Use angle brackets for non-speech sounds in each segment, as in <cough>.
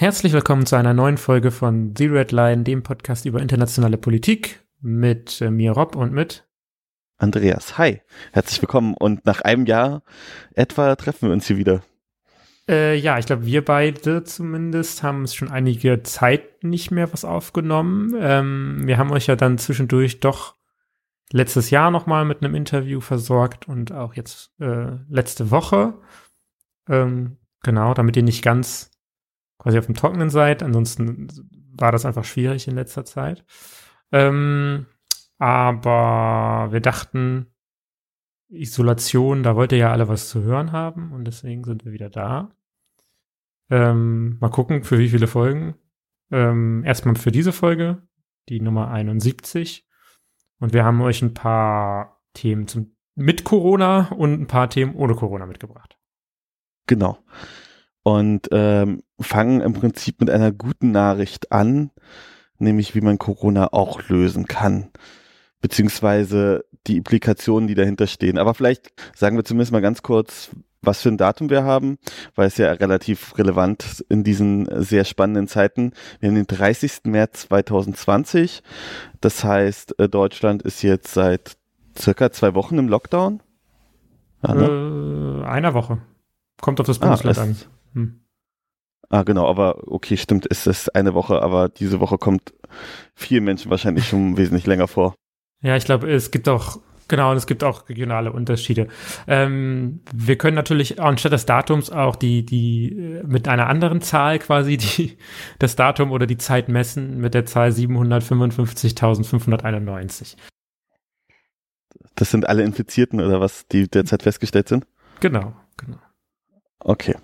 Herzlich willkommen zu einer neuen Folge von The Red Line, dem Podcast über internationale Politik mit äh, mir Rob und mit Andreas. Hi, herzlich willkommen und nach einem Jahr etwa treffen wir uns hier wieder. Äh, ja, ich glaube, wir beide zumindest haben es schon einige Zeit nicht mehr was aufgenommen. Ähm, wir haben euch ja dann zwischendurch doch letztes Jahr nochmal mit einem Interview versorgt und auch jetzt äh, letzte Woche. Ähm, genau, damit ihr nicht ganz quasi auf dem Trockenen seid. Ansonsten war das einfach schwierig in letzter Zeit. Ähm, aber wir dachten, Isolation, da wollt ihr ja alle was zu hören haben und deswegen sind wir wieder da. Ähm, mal gucken, für wie viele Folgen. Ähm, erstmal für diese Folge, die Nummer 71. Und wir haben euch ein paar Themen zum, mit Corona und ein paar Themen ohne Corona mitgebracht. Genau und ähm, fangen im Prinzip mit einer guten Nachricht an, nämlich wie man Corona auch lösen kann, beziehungsweise die Implikationen, die dahinter stehen. Aber vielleicht sagen wir zumindest mal ganz kurz, was für ein Datum wir haben, weil es ja relativ relevant in diesen sehr spannenden Zeiten. Wir haben den 30. März 2020. Das heißt, äh, Deutschland ist jetzt seit circa zwei Wochen im Lockdown. Ja, ne? äh, einer Woche. Kommt auf das ah, Bundesland ah, an. Hm. Ah, genau, aber okay, stimmt, es ist eine Woche, aber diese Woche kommt vielen Menschen wahrscheinlich schon <laughs> wesentlich länger vor. Ja, ich glaube, es gibt auch, genau, und es gibt auch regionale Unterschiede. Ähm, wir können natürlich anstatt des Datums auch die, die, äh, mit einer anderen Zahl quasi die, <laughs> das Datum oder die Zeit messen mit der Zahl 755.591. Das sind alle Infizierten oder was, die derzeit festgestellt sind? Genau, genau. Okay.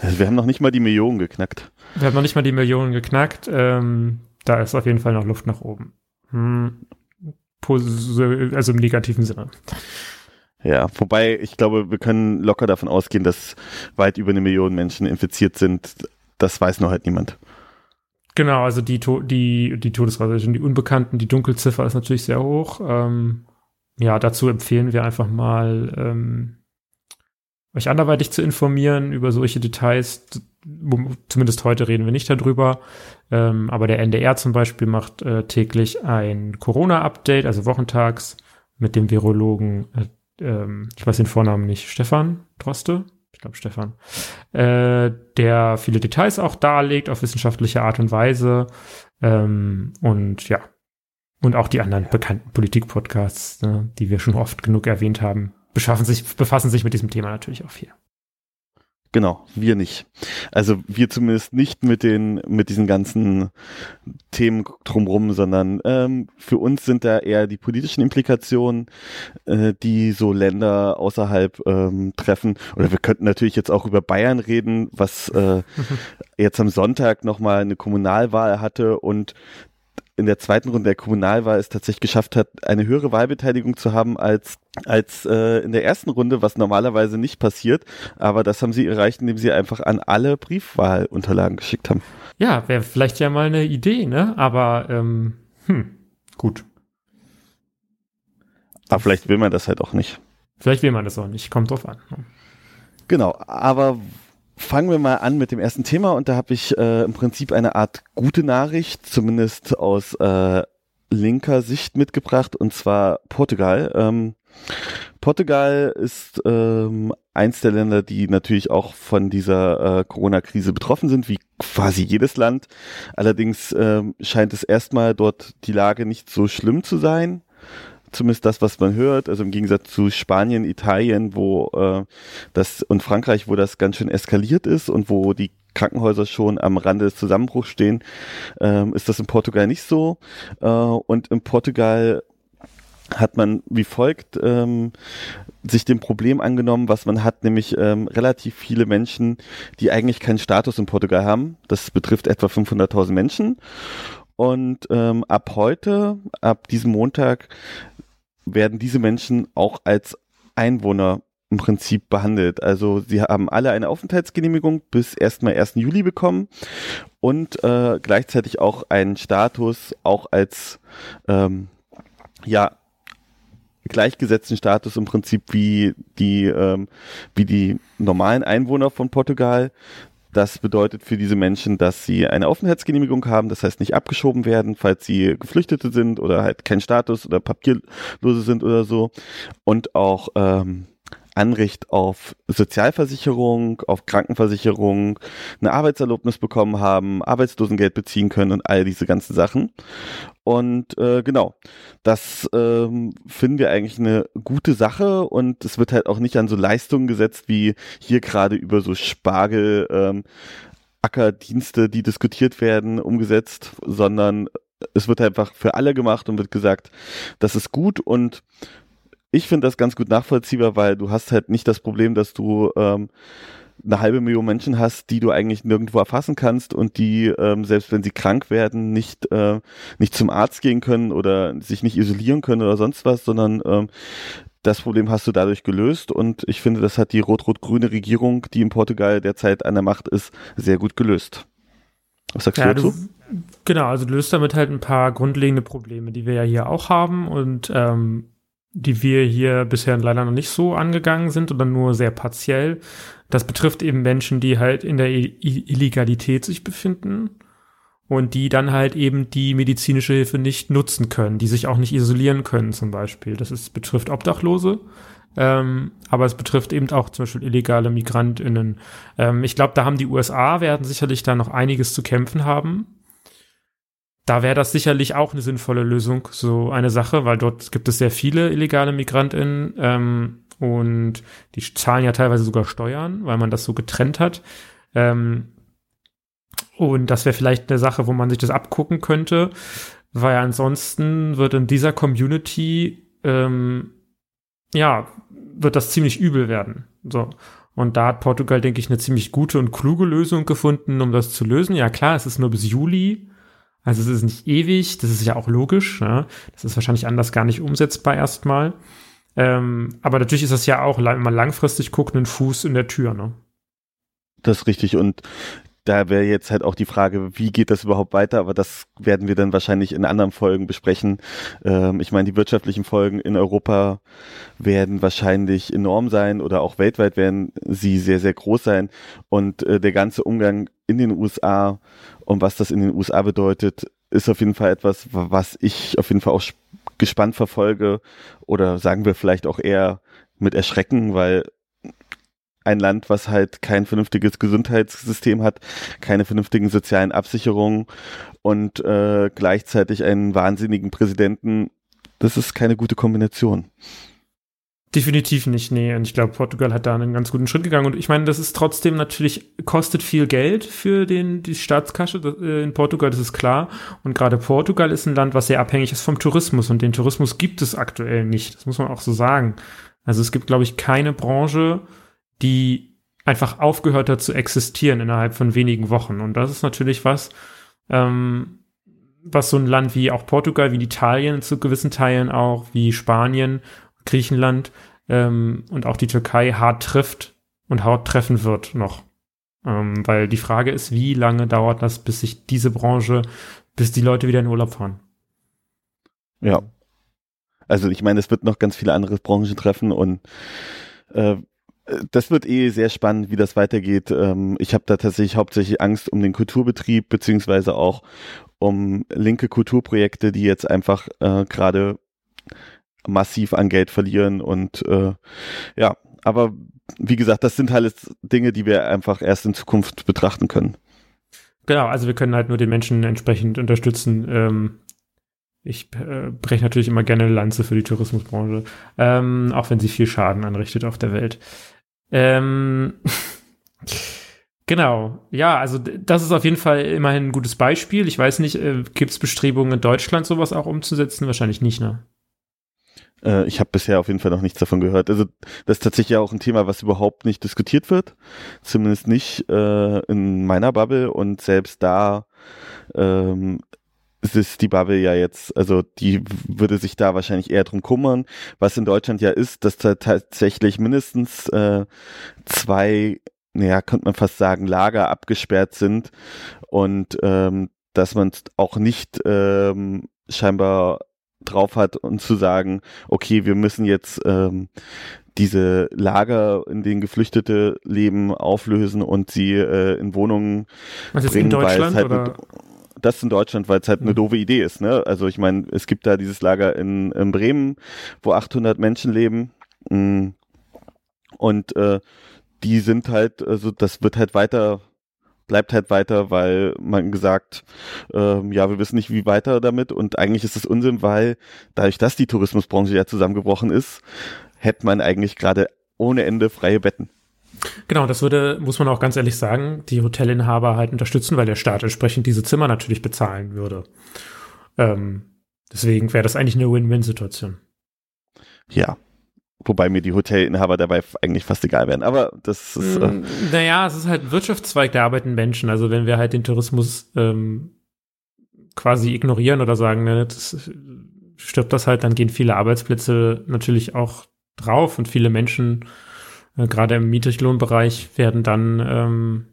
Wir haben noch nicht mal die Millionen geknackt. Wir haben noch nicht mal die Millionen geknackt. Ähm, da ist auf jeden Fall noch Luft nach oben. Hm. Also im negativen Sinne. Ja, wobei ich glaube, wir können locker davon ausgehen, dass weit über eine Million Menschen infiziert sind. Das weiß noch halt niemand. Genau, also die, die, die Todesrate die Unbekannten, die Dunkelziffer ist natürlich sehr hoch. Ähm, ja, dazu empfehlen wir einfach mal ähm, euch anderweitig zu informieren über solche Details. Zumindest heute reden wir nicht darüber. Ähm, aber der NDR zum Beispiel macht äh, täglich ein Corona-Update, also wochentags, mit dem Virologen, äh, ähm, ich weiß den Vornamen nicht, Stefan Droste? Ich glaube Stefan. Äh, der viele Details auch darlegt auf wissenschaftliche Art und Weise. Ähm, und ja. Und auch die anderen bekannten Politik-Podcasts, ne, die wir schon oft genug erwähnt haben, beschaffen sich, befassen sich mit diesem Thema natürlich auch viel. Genau, wir nicht. Also wir zumindest nicht mit den mit diesen ganzen Themen drumrum, sondern ähm, für uns sind da eher die politischen Implikationen, äh, die so Länder außerhalb ähm, treffen. Oder wir könnten natürlich jetzt auch über Bayern reden, was äh, <laughs> jetzt am Sonntag nochmal eine Kommunalwahl hatte und in der zweiten Runde der Kommunalwahl es tatsächlich geschafft hat, eine höhere Wahlbeteiligung zu haben als als äh, in der ersten Runde, was normalerweise nicht passiert. Aber das haben sie erreicht, indem sie einfach an alle Briefwahlunterlagen geschickt haben. Ja, wäre vielleicht ja mal eine Idee, ne? Aber ähm, hm, gut. Aber vielleicht will man das halt auch nicht. Vielleicht will man das auch nicht, kommt drauf an. Ne? Genau, aber Fangen wir mal an mit dem ersten Thema und da habe ich äh, im Prinzip eine Art gute Nachricht, zumindest aus äh, linker Sicht mitgebracht und zwar Portugal. Ähm, Portugal ist ähm, eins der Länder, die natürlich auch von dieser äh, Corona-Krise betroffen sind, wie quasi jedes Land. Allerdings ähm, scheint es erstmal dort die Lage nicht so schlimm zu sein zumindest das, was man hört, also im Gegensatz zu Spanien, Italien, wo äh, das und Frankreich, wo das ganz schön eskaliert ist und wo die Krankenhäuser schon am Rande des Zusammenbruchs stehen, ähm, ist das in Portugal nicht so. Äh, und in Portugal hat man wie folgt ähm, sich dem Problem angenommen, was man hat, nämlich ähm, relativ viele Menschen, die eigentlich keinen Status in Portugal haben. Das betrifft etwa 500.000 Menschen. Und ähm, ab heute, ab diesem Montag, werden diese Menschen auch als Einwohner im Prinzip behandelt. Also sie haben alle eine Aufenthaltsgenehmigung bis erstmal 1. Juli bekommen und äh, gleichzeitig auch einen Status auch als ähm, ja gleichgesetzten Status im Prinzip wie die ähm, wie die normalen Einwohner von Portugal. Das bedeutet für diese Menschen, dass sie eine Aufenthaltsgenehmigung haben, das heißt nicht abgeschoben werden, falls sie Geflüchtete sind oder halt kein Status oder Papierlose sind oder so. Und auch ähm, Anrecht auf Sozialversicherung, auf Krankenversicherung, eine Arbeitserlaubnis bekommen haben, Arbeitslosengeld beziehen können und all diese ganzen Sachen. Und äh, genau, das ähm, finden wir eigentlich eine gute Sache und es wird halt auch nicht an so Leistungen gesetzt wie hier gerade über so Spargel. Ähm, Ackerdienste, die diskutiert werden, umgesetzt, sondern es wird einfach für alle gemacht und wird gesagt, das ist gut und ich finde das ganz gut nachvollziehbar, weil du hast halt nicht das Problem, dass du ähm, eine halbe Million Menschen hast, die du eigentlich nirgendwo erfassen kannst und die, ähm, selbst wenn sie krank werden, nicht, äh, nicht zum Arzt gehen können oder sich nicht isolieren können oder sonst was, sondern ähm, das Problem hast du dadurch gelöst und ich finde, das hat die rot-rot-grüne Regierung, die in Portugal derzeit an der Macht ist, sehr gut gelöst. Was sagst ja, du dazu? Genau, also löst damit halt ein paar grundlegende Probleme, die wir ja hier auch haben und ähm, die wir hier bisher leider noch nicht so angegangen sind oder nur sehr partiell. Das betrifft eben Menschen, die halt in der Illegalität sich befinden und die dann halt eben die medizinische Hilfe nicht nutzen können, die sich auch nicht isolieren können zum Beispiel. Das ist, betrifft Obdachlose, ähm, aber es betrifft eben auch zum Beispiel illegale MigrantInnen. Ähm, ich glaube, da haben die USA, werden sicherlich da noch einiges zu kämpfen haben, da wäre das sicherlich auch eine sinnvolle Lösung, so eine Sache, weil dort gibt es sehr viele illegale MigrantInnen ähm, und die zahlen ja teilweise sogar Steuern, weil man das so getrennt hat. Ähm, und das wäre vielleicht eine Sache, wo man sich das abgucken könnte, weil ansonsten wird in dieser Community ähm, ja wird das ziemlich übel werden. So. Und da hat Portugal, denke ich, eine ziemlich gute und kluge Lösung gefunden, um das zu lösen. Ja, klar, es ist nur bis Juli. Also es ist nicht ewig, das ist ja auch logisch. Ja? Das ist wahrscheinlich anders gar nicht umsetzbar erstmal. Ähm, aber natürlich ist das ja auch, wenn man langfristig guckt, ein Fuß in der Tür. Ne? Das ist richtig. Und da wäre jetzt halt auch die Frage, wie geht das überhaupt weiter? Aber das werden wir dann wahrscheinlich in anderen Folgen besprechen. Ähm, ich meine, die wirtschaftlichen Folgen in Europa werden wahrscheinlich enorm sein oder auch weltweit werden sie sehr, sehr groß sein. Und äh, der ganze Umgang in den USA und was das in den USA bedeutet, ist auf jeden Fall etwas, was ich auf jeden Fall auch gespannt verfolge oder sagen wir vielleicht auch eher mit Erschrecken, weil ein Land, was halt kein vernünftiges Gesundheitssystem hat, keine vernünftigen sozialen Absicherungen und äh, gleichzeitig einen wahnsinnigen Präsidenten, das ist keine gute Kombination. Definitiv nicht, nee. Und ich glaube, Portugal hat da einen ganz guten Schritt gegangen. Und ich meine, das ist trotzdem natürlich, kostet viel Geld für den, die Staatskasse äh, in Portugal, das ist klar. Und gerade Portugal ist ein Land, was sehr abhängig ist vom Tourismus. Und den Tourismus gibt es aktuell nicht. Das muss man auch so sagen. Also es gibt, glaube ich, keine Branche, die einfach aufgehört hat zu existieren innerhalb von wenigen Wochen. Und das ist natürlich was, ähm, was so ein Land wie auch Portugal, wie Italien zu gewissen Teilen auch, wie Spanien Griechenland ähm, und auch die Türkei hart trifft und hart treffen wird noch. Ähm, weil die Frage ist, wie lange dauert das, bis sich diese Branche, bis die Leute wieder in Urlaub fahren? Ja. Also ich meine, es wird noch ganz viele andere Branchen treffen und äh, das wird eh sehr spannend, wie das weitergeht. Ähm, ich habe da tatsächlich hauptsächlich Angst um den Kulturbetrieb, beziehungsweise auch um linke Kulturprojekte, die jetzt einfach äh, gerade massiv an Geld verlieren und äh, ja, aber wie gesagt, das sind halt Dinge, die wir einfach erst in Zukunft betrachten können. Genau, also wir können halt nur den Menschen entsprechend unterstützen. Ähm, ich äh, breche natürlich immer gerne eine Lanze für die Tourismusbranche, ähm, auch wenn sie viel Schaden anrichtet auf der Welt. Ähm, <laughs> genau, ja, also das ist auf jeden Fall immerhin ein gutes Beispiel. Ich weiß nicht, äh, gibt es Bestrebungen in Deutschland, sowas auch umzusetzen? Wahrscheinlich nicht, ne? Äh, ich habe bisher auf jeden Fall noch nichts davon gehört. Also das ist tatsächlich auch ein Thema, was überhaupt nicht diskutiert wird. Zumindest nicht äh, in meiner Bubble und selbst da ähm, ist die Bubble ja jetzt, also die würde sich da wahrscheinlich eher drum kümmern. Was in Deutschland ja ist, dass da tatsächlich mindestens äh, zwei, naja, könnte man fast sagen, Lager abgesperrt sind und ähm, dass man auch nicht ähm, scheinbar drauf hat und zu sagen, okay, wir müssen jetzt ähm, diese Lager, in denen Geflüchtete leben, auflösen und sie äh, in Wohnungen Was bringen, in Deutschland weil es halt das in Deutschland, weil es halt eine Mhm. doofe Idee ist. Ne? Also ich meine, es gibt da dieses Lager in, in Bremen, wo 800 Menschen leben mm, und äh, die sind halt, also das wird halt weiter bleibt halt weiter, weil man gesagt, ähm, ja, wir wissen nicht, wie weiter damit und eigentlich ist es Unsinn, weil dadurch, dass die Tourismusbranche ja zusammengebrochen ist, hätte man eigentlich gerade ohne Ende freie Betten. Genau, das würde, muss man auch ganz ehrlich sagen, die Hotelinhaber halt unterstützen, weil der Staat entsprechend diese Zimmer natürlich bezahlen würde. Ähm, deswegen wäre das eigentlich eine Win-Win-Situation. Ja. Wobei mir die Hotelinhaber dabei eigentlich fast egal wären. Aber das ist, äh, Mm, Naja, es ist halt ein Wirtschaftszweig, da arbeiten Menschen. Also wenn wir halt den Tourismus ähm, quasi ignorieren oder sagen, ne, das stirbt das halt, dann gehen viele Arbeitsplätze natürlich auch drauf und viele Menschen, äh, gerade im Niedriglohnbereich, werden dann ähm,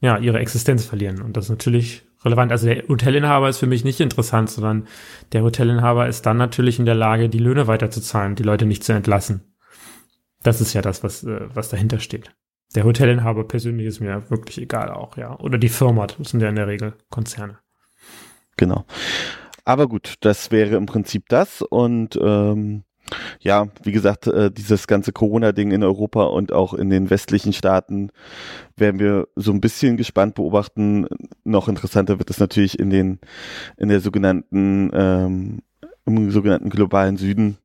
ja ihre Existenz verlieren. Und das ist natürlich relevant. Also der Hotelinhaber ist für mich nicht interessant, sondern der Hotelinhaber ist dann natürlich in der Lage, die Löhne weiterzuzahlen, die Leute nicht zu entlassen. Das ist ja das, was, äh, was dahinter steht. Der Hotelinhaber persönlich ist mir wirklich egal auch, ja. Oder die Firma, das sind ja in der Regel Konzerne. genau. Aber gut, das wäre im Prinzip das. Und ähm, ja, wie gesagt, äh, dieses ganze Corona-Ding in Europa und auch in den westlichen Staaten werden wir so ein bisschen gespannt beobachten. Noch interessanter wird es natürlich in den, in der sogenannten, ähm, im sogenannten globalen Süden,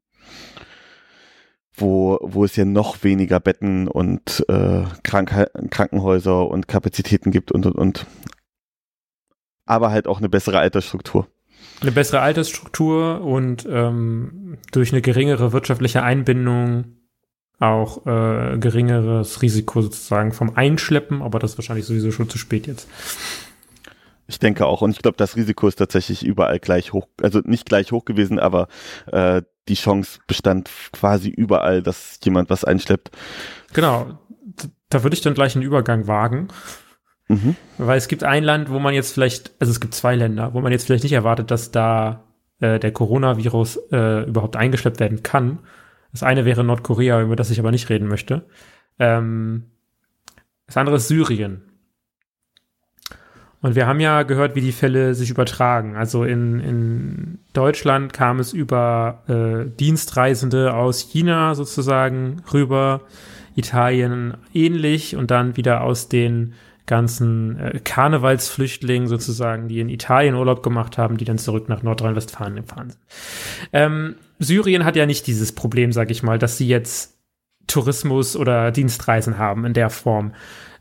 wo, wo es ja noch weniger Betten und äh, Krank Krankenhäuser und Kapazitäten gibt und und und. Aber halt auch eine bessere Altersstruktur. Eine bessere Altersstruktur und ähm, durch eine geringere wirtschaftliche Einbindung auch äh, geringeres Risiko sozusagen vom Einschleppen, aber das ist wahrscheinlich sowieso schon zu spät jetzt. Ich denke auch. Und ich glaube, das Risiko ist tatsächlich überall gleich hoch, also nicht gleich hoch gewesen, aber äh, die Chance bestand quasi überall, dass jemand was einschleppt. Genau, da würde ich dann gleich einen Übergang wagen. Mhm. Weil es gibt ein Land, wo man jetzt vielleicht, also es gibt zwei Länder, wo man jetzt vielleicht nicht erwartet, dass da äh, der Coronavirus äh, überhaupt eingeschleppt werden kann. Das eine wäre Nordkorea, über das ich aber nicht reden möchte. Ähm, das andere ist Syrien. Und wir haben ja gehört, wie die Fälle sich übertragen. Also in, in Deutschland kam es über äh, Dienstreisende aus China sozusagen rüber, Italien ähnlich und dann wieder aus den ganzen äh, Karnevalsflüchtlingen sozusagen, die in Italien Urlaub gemacht haben, die dann zurück nach Nordrhein-Westfalen gefahren sind. Ähm, Syrien hat ja nicht dieses Problem, sag ich mal, dass sie jetzt Tourismus oder Dienstreisen haben in der Form.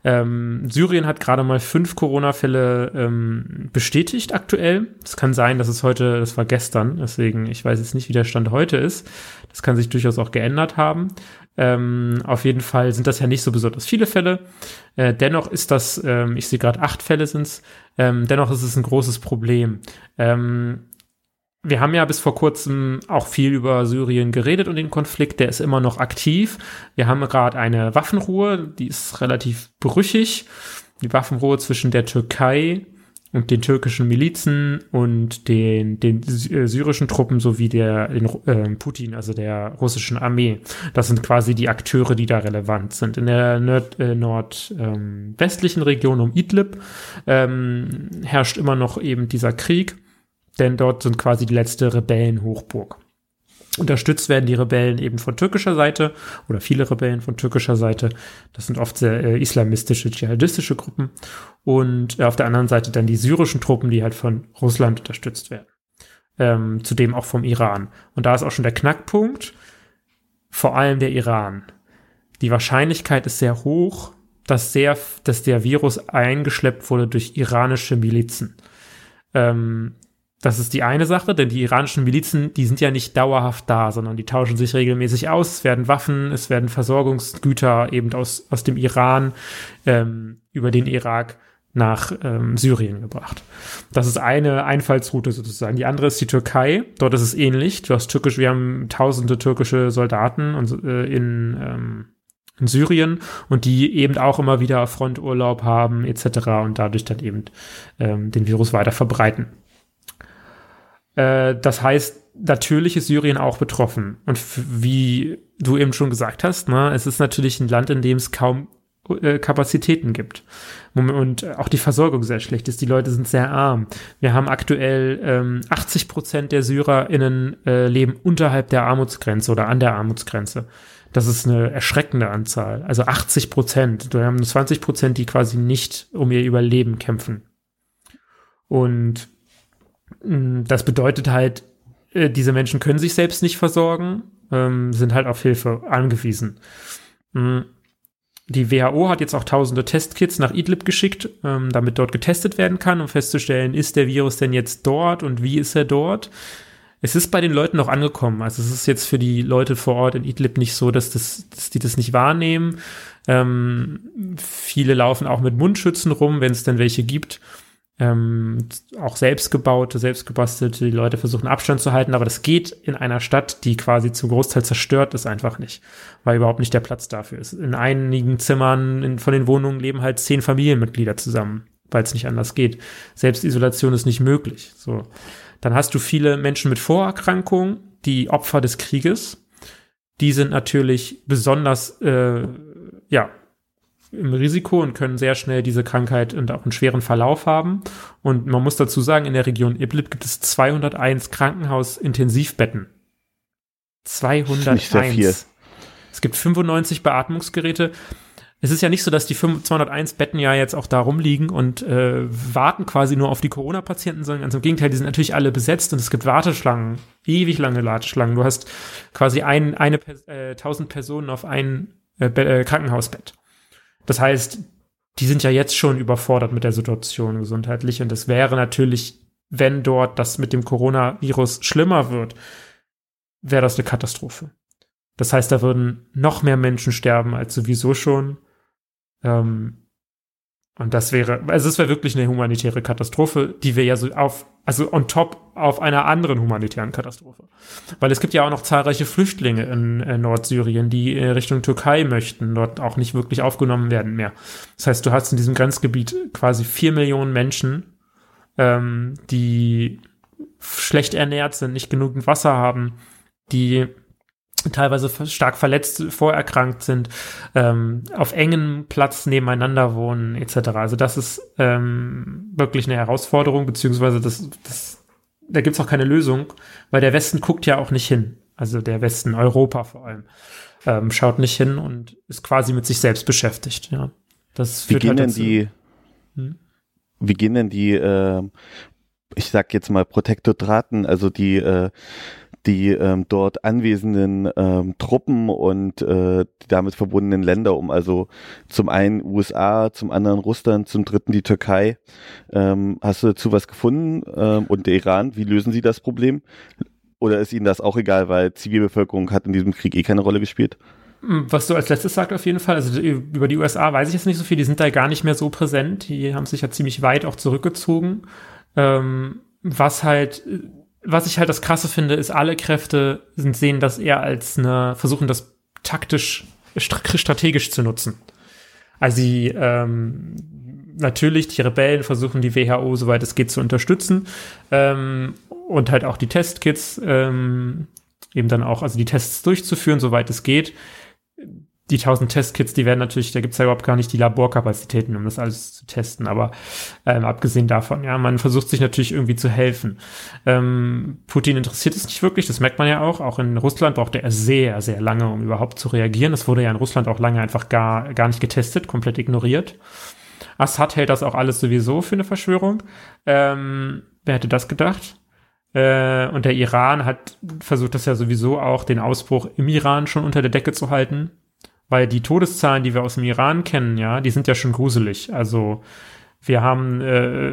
Ähm, Syrien hat gerade mal fünf Corona-Fälle ähm, bestätigt aktuell. Es kann sein, dass es heute, das war gestern, deswegen, ich weiß jetzt nicht, wie der Stand heute ist. Das kann sich durchaus auch geändert haben. Ähm, auf jeden Fall sind das ja nicht so besonders viele Fälle. Äh, dennoch ist das, ähm, ich sehe gerade acht Fälle sind's. Ähm, dennoch ist es ein großes Problem. Ähm, wir haben ja bis vor kurzem auch viel über Syrien geredet und den Konflikt, der ist immer noch aktiv. Wir haben gerade eine Waffenruhe, die ist relativ brüchig. Die Waffenruhe zwischen der Türkei und den türkischen Milizen und den, den äh, syrischen Truppen sowie der den, äh, Putin, also der russischen Armee. Das sind quasi die Akteure, die da relevant sind. In der nord, äh, nordwestlichen Region um Idlib ähm, herrscht immer noch eben dieser Krieg denn dort sind quasi die letzte Rebellenhochburg. Unterstützt werden die Rebellen eben von türkischer Seite oder viele Rebellen von türkischer Seite. Das sind oft sehr äh, islamistische, dschihadistische Gruppen. Und äh, auf der anderen Seite dann die syrischen Truppen, die halt von Russland unterstützt werden. Ähm, zudem auch vom Iran. Und da ist auch schon der Knackpunkt, vor allem der Iran. Die Wahrscheinlichkeit ist sehr hoch, dass, sehr, dass der Virus eingeschleppt wurde durch iranische Milizen. Ähm, das ist die eine Sache, denn die iranischen Milizen, die sind ja nicht dauerhaft da, sondern die tauschen sich regelmäßig aus. Es werden Waffen, es werden Versorgungsgüter eben aus, aus dem Iran ähm, über den Irak nach ähm, Syrien gebracht. Das ist eine Einfallsroute sozusagen. Die andere ist die Türkei. Dort ist es ähnlich. Du hast türkisch, wir haben tausende türkische Soldaten und, äh, in, ähm, in Syrien und die eben auch immer wieder Fronturlaub haben etc. und dadurch dann eben ähm, den Virus weiter verbreiten. Äh, das heißt, natürlich ist Syrien auch betroffen. Und wie du eben schon gesagt hast, ne, es ist natürlich ein Land, in dem es kaum äh, Kapazitäten gibt. Und auch die Versorgung sehr schlecht ist. Die Leute sind sehr arm. Wir haben aktuell ähm, 80 Prozent der SyrerInnen äh, leben unterhalb der Armutsgrenze oder an der Armutsgrenze. Das ist eine erschreckende Anzahl. Also 80 Prozent. Wir haben 20 Prozent, die quasi nicht um ihr Überleben kämpfen. Und das bedeutet halt, äh, diese Menschen können sich selbst nicht versorgen, ähm, sind halt auf Hilfe angewiesen. Mm, die WHO hat jetzt auch tausende Testkits nach Idlib geschickt, ähm, damit dort getestet werden kann, um festzustellen, ist der Virus denn jetzt dort und wie ist er dort? Es ist bei den Leuten noch angekommen. Also es ist jetzt für die Leute vor Ort in Idlib nicht so, dass, das, dass die das nicht wahrnehmen. Ähm, viele laufen auch mit Mundschützen rum, wenn es denn welche gibt ähm, auch selbstgebaute, selbstgebastelte, die Leute versuchen Abstand zu halten, aber das geht in einer Stadt, die quasi zum Großteil zerstört ist, einfach nicht, weil überhaupt nicht der Platz dafür ist. In einigen Zimmern in, von den Wohnungen leben halt zehn Familienmitglieder zusammen, weil es nicht anders geht. Selbstisolation ist nicht möglich. So, dann hast du viele Menschen mit Vorerkrankungen, die Opfer des Krieges. Die sind natürlich besonders äh, ja, im Risiko und können sehr schnell diese Krankheit und auch einen schweren Verlauf haben. Und man muss dazu sagen, in der Region Idlib gibt es 201 Krankenhausintensivbetten. 201. Es gibt 95 Beatmungsgeräte. Es ist ja nicht so, dass die 201 Betten ja jetzt auch da rumliegen und äh, warten quasi nur auf die Corona-Patienten, sondern ganz im Gegenteil, die sind natürlich alle besetzt und es gibt Warteschlangen, ewig lange Warteschlangen. Du hast quasi ein, eine äh, 1000 Personen auf ein äh, äh, Krankenhausbett. Das heißt, die sind ja jetzt schon überfordert mit der Situation gesundheitlich und es wäre natürlich, wenn dort das mit dem Coronavirus schlimmer wird, wäre das eine Katastrophe. Das heißt, da würden noch mehr Menschen sterben als sowieso schon. Ähm, und das wäre, also es wäre wirklich eine humanitäre Katastrophe, die wir ja so auf, also on top auf einer anderen humanitären Katastrophe. Weil es gibt ja auch noch zahlreiche Flüchtlinge in, in Nordsyrien, die in Richtung Türkei möchten, dort auch nicht wirklich aufgenommen werden mehr. Das heißt, du hast in diesem Grenzgebiet quasi vier Millionen Menschen, ähm, die schlecht ernährt sind, nicht genügend Wasser haben, die teilweise stark verletzt, vorerkrankt sind, ähm, auf engem Platz nebeneinander wohnen, etc. Also das ist ähm, wirklich eine Herausforderung, beziehungsweise das, das, da gibt's auch keine Lösung, weil der Westen guckt ja auch nicht hin. Also der Westen, Europa vor allem, ähm, schaut nicht hin und ist quasi mit sich selbst beschäftigt. Ja, das führt wie gehen halt denn die, hm? wie gehen denn die, äh, ich sag jetzt mal Protektoraten, also die äh, die ähm, dort anwesenden ähm, Truppen und äh, damit verbundenen Länder um. Also zum einen USA, zum anderen Russland, zum dritten die Türkei. Ähm, hast du dazu was gefunden? Ähm, und der Iran, wie lösen sie das Problem? Oder ist ihnen das auch egal, weil Zivilbevölkerung hat in diesem Krieg eh keine Rolle gespielt? Hm, was du als letztes sagst auf jeden Fall, also über die USA weiß ich jetzt nicht so viel, die sind da gar nicht mehr so präsent, die haben sich ja ziemlich weit auch zurückgezogen. Ähm, was halt was ich halt das Krasse finde, ist, alle Kräfte sind, sehen das eher als eine, versuchen das taktisch, strategisch zu nutzen. Also sie, ähm, natürlich, die Rebellen versuchen die WHO, soweit es geht, zu unterstützen ähm, und halt auch die Testkits ähm, eben dann auch, also die Tests durchzuführen, soweit es geht die 1000 Testkits, die werden natürlich, da gibt's ja überhaupt gar nicht die Laborkapazitäten, um das alles zu testen. Aber ähm, abgesehen davon, ja, man versucht sich natürlich irgendwie zu helfen. Ähm, Putin interessiert es nicht wirklich, das merkt man ja auch. Auch in Russland brauchte er sehr, sehr lange, um überhaupt zu reagieren. Das wurde ja in Russland auch lange einfach gar, gar nicht getestet, komplett ignoriert. Assad hält das auch alles sowieso für eine Verschwörung. Ähm, wer hätte das gedacht? Äh, und der Iran hat versucht das ja sowieso auch, den Ausbruch im Iran schon unter der Decke zu halten. Weil die Todeszahlen, die wir aus dem Iran kennen, ja, die sind ja schon gruselig. Also wir haben äh,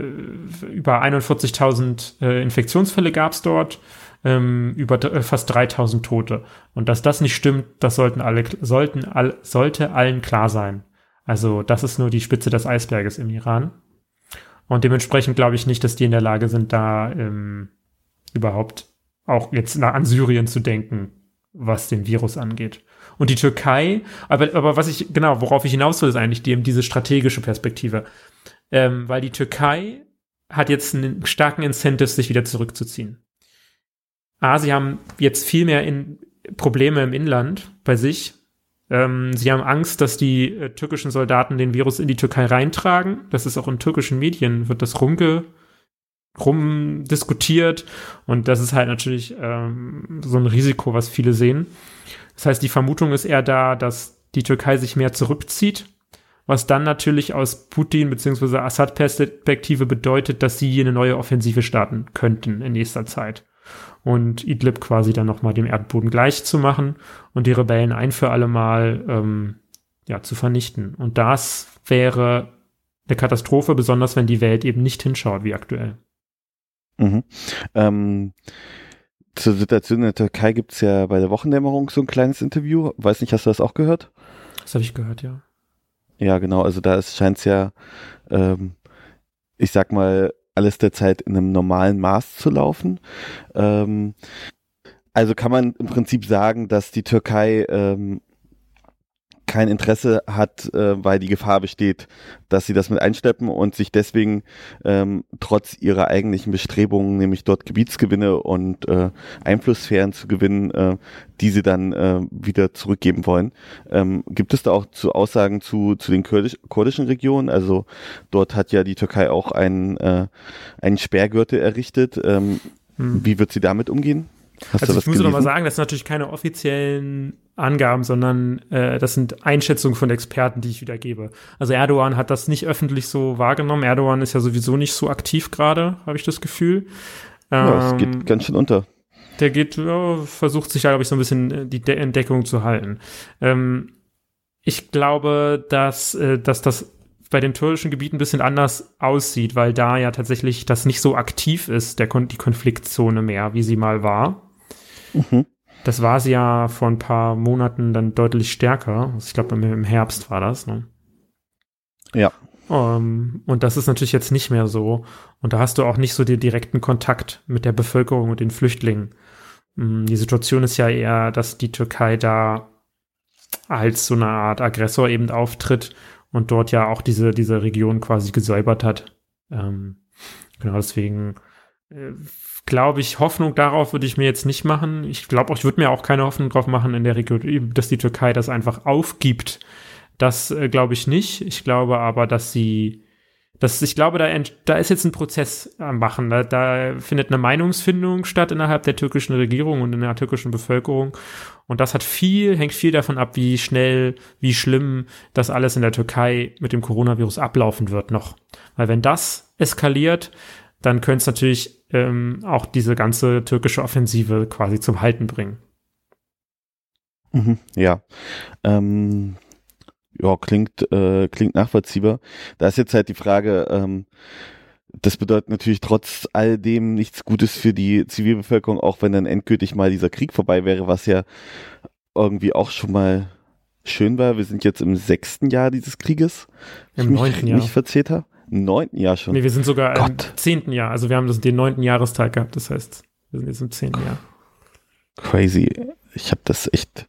über 41.000 äh, Infektionsfälle gab es dort, ähm, über äh, fast 3.000 Tote. Und dass das nicht stimmt, das sollten alle, sollten all, sollte allen klar sein. Also das ist nur die Spitze des Eisberges im Iran. Und dementsprechend glaube ich nicht, dass die in der Lage sind, da ähm, überhaupt auch jetzt an Syrien zu denken, was den Virus angeht. Und die Türkei, aber, aber was ich, genau, worauf ich hinaus will, ist eigentlich die, diese strategische Perspektive. Ähm, weil die Türkei hat jetzt einen starken Incentive, sich wieder zurückzuziehen. A, sie haben jetzt viel mehr in Probleme im Inland bei sich. Ähm, sie haben Angst, dass die äh, türkischen Soldaten den Virus in die Türkei reintragen. Das ist auch in türkischen Medien, wird das rumge rumdiskutiert und das ist halt natürlich ähm, so ein Risiko, was viele sehen. Das heißt, die Vermutung ist eher da, dass die Türkei sich mehr zurückzieht, was dann natürlich aus Putin bzw. Assad-Perspektive bedeutet, dass sie eine neue Offensive starten könnten in nächster Zeit und Idlib quasi dann nochmal dem Erdboden gleich zu machen und die Rebellen ein für alle Mal ähm, ja, zu vernichten. Und das wäre eine Katastrophe, besonders wenn die Welt eben nicht hinschaut wie aktuell. Mhm. Ähm, zur Situation in der Türkei gibt es ja bei der Wochendämmerung so ein kleines Interview. Weiß nicht, hast du das auch gehört? Das habe ich gehört, ja. Ja, genau. Also da scheint es ja, ähm, ich sag mal, alles derzeit in einem normalen Maß zu laufen. Ähm, also kann man im Prinzip sagen, dass die Türkei ähm, kein Interesse hat, äh, weil die Gefahr besteht, dass sie das mit einschleppen und sich deswegen ähm, trotz ihrer eigentlichen Bestrebungen, nämlich dort Gebietsgewinne und äh, Einflusssphären zu gewinnen, äh, die sie dann äh, wieder zurückgeben wollen. Ähm, gibt es da auch zu Aussagen zu, zu den kurdisch, kurdischen Regionen? Also dort hat ja die Türkei auch einen, äh, einen Sperrgürtel errichtet. Ähm, hm. Wie wird sie damit umgehen? Hast also ich muss noch mal sagen, das sind natürlich keine offiziellen Angaben, sondern äh, das sind Einschätzungen von Experten, die ich wiedergebe. Also Erdogan hat das nicht öffentlich so wahrgenommen. Erdogan ist ja sowieso nicht so aktiv gerade, habe ich das Gefühl. Ja, es geht ähm, ganz schön unter. Der geht, ja, versucht sich da, glaube ich, so ein bisschen äh, die De Entdeckung zu halten. Ähm, ich glaube, dass, äh, dass das bei den türkischen Gebieten ein bisschen anders aussieht, weil da ja tatsächlich das nicht so aktiv ist, der Kon die Konfliktzone mehr, wie sie mal war. Mhm. Das war sie ja vor ein paar Monaten dann deutlich stärker. Also ich glaube, im Herbst war das. Ne? Ja. Um, ähm, und das ist natürlich jetzt nicht mehr so. Und da hast du auch nicht so den direkten Kontakt mit der Bevölkerung und den Flüchtlingen. Mm, die Situation ist ja eher, dass die Türkei da als so eine Art Aggressor eben auftritt und dort ja auch diese, diese Region quasi gesäubert hat. Ähm, genau deswegen äh, glaube ich, Hoffnung darauf würde ich mir jetzt nicht machen. Ich glaube auch, ich würde mir auch keine Hoffnung drauf machen in der Region, dass die Türkei das einfach aufgibt. Das äh, glaube ich nicht. Ich glaube aber, dass sie, dass ich glaube, da, da ist jetzt ein Prozess am Machen. Da, da findet eine Meinungsfindung statt innerhalb der türkischen Regierung und in der türkischen Bevölkerung. Und das hat viel, hängt viel davon ab, wie schnell, wie schlimm das alles in der Türkei mit dem Coronavirus ablaufen wird noch. Weil wenn das eskaliert, dann könnte es natürlich ähm, auch diese ganze türkische Offensive quasi zum Halten bringen. Mhm, ja. Ähm, ja, klingt, äh, klingt nachvollziehbar. Da ist jetzt halt die Frage, ähm, das bedeutet natürlich trotz all dem nichts Gutes für die Zivilbevölkerung, auch wenn dann endgültig mal dieser Krieg vorbei wäre, was ja irgendwie auch schon mal schön war. Wir sind jetzt im sechsten Jahr dieses Krieges. Im neunten Jahr. Mich verzählt habe neunten Jahr schon. Nee, wir sind sogar Gott. im zehnten Jahr. Also wir haben das, den neunten Jahrestag gehabt. Das heißt, wir sind jetzt im zehnten Jahr. Crazy. Ich habe das echt.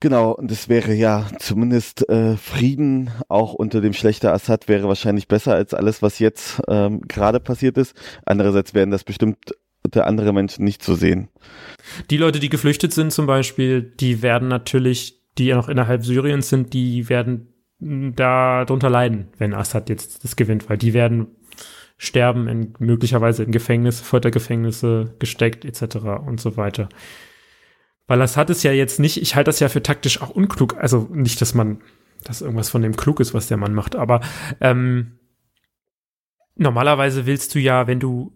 Genau, und es wäre ja zumindest äh, Frieden auch unter dem schlechter Assad wäre wahrscheinlich besser als alles, was jetzt ähm, gerade passiert ist. Andererseits werden das bestimmt der andere Menschen nicht so sehen. Die Leute, die geflüchtet sind zum Beispiel, die werden natürlich, die ja noch innerhalb Syriens sind, die werden da drunter leiden, wenn Assad jetzt das gewinnt, weil die werden sterben in möglicherweise in Gefängnisse, Foltergefängnisse gesteckt etc. und so weiter. Weil Assad ist ja jetzt nicht, ich halte das ja für taktisch auch unklug, also nicht, dass man, dass irgendwas von dem klug ist, was der Mann macht, aber ähm, normalerweise willst du ja, wenn du,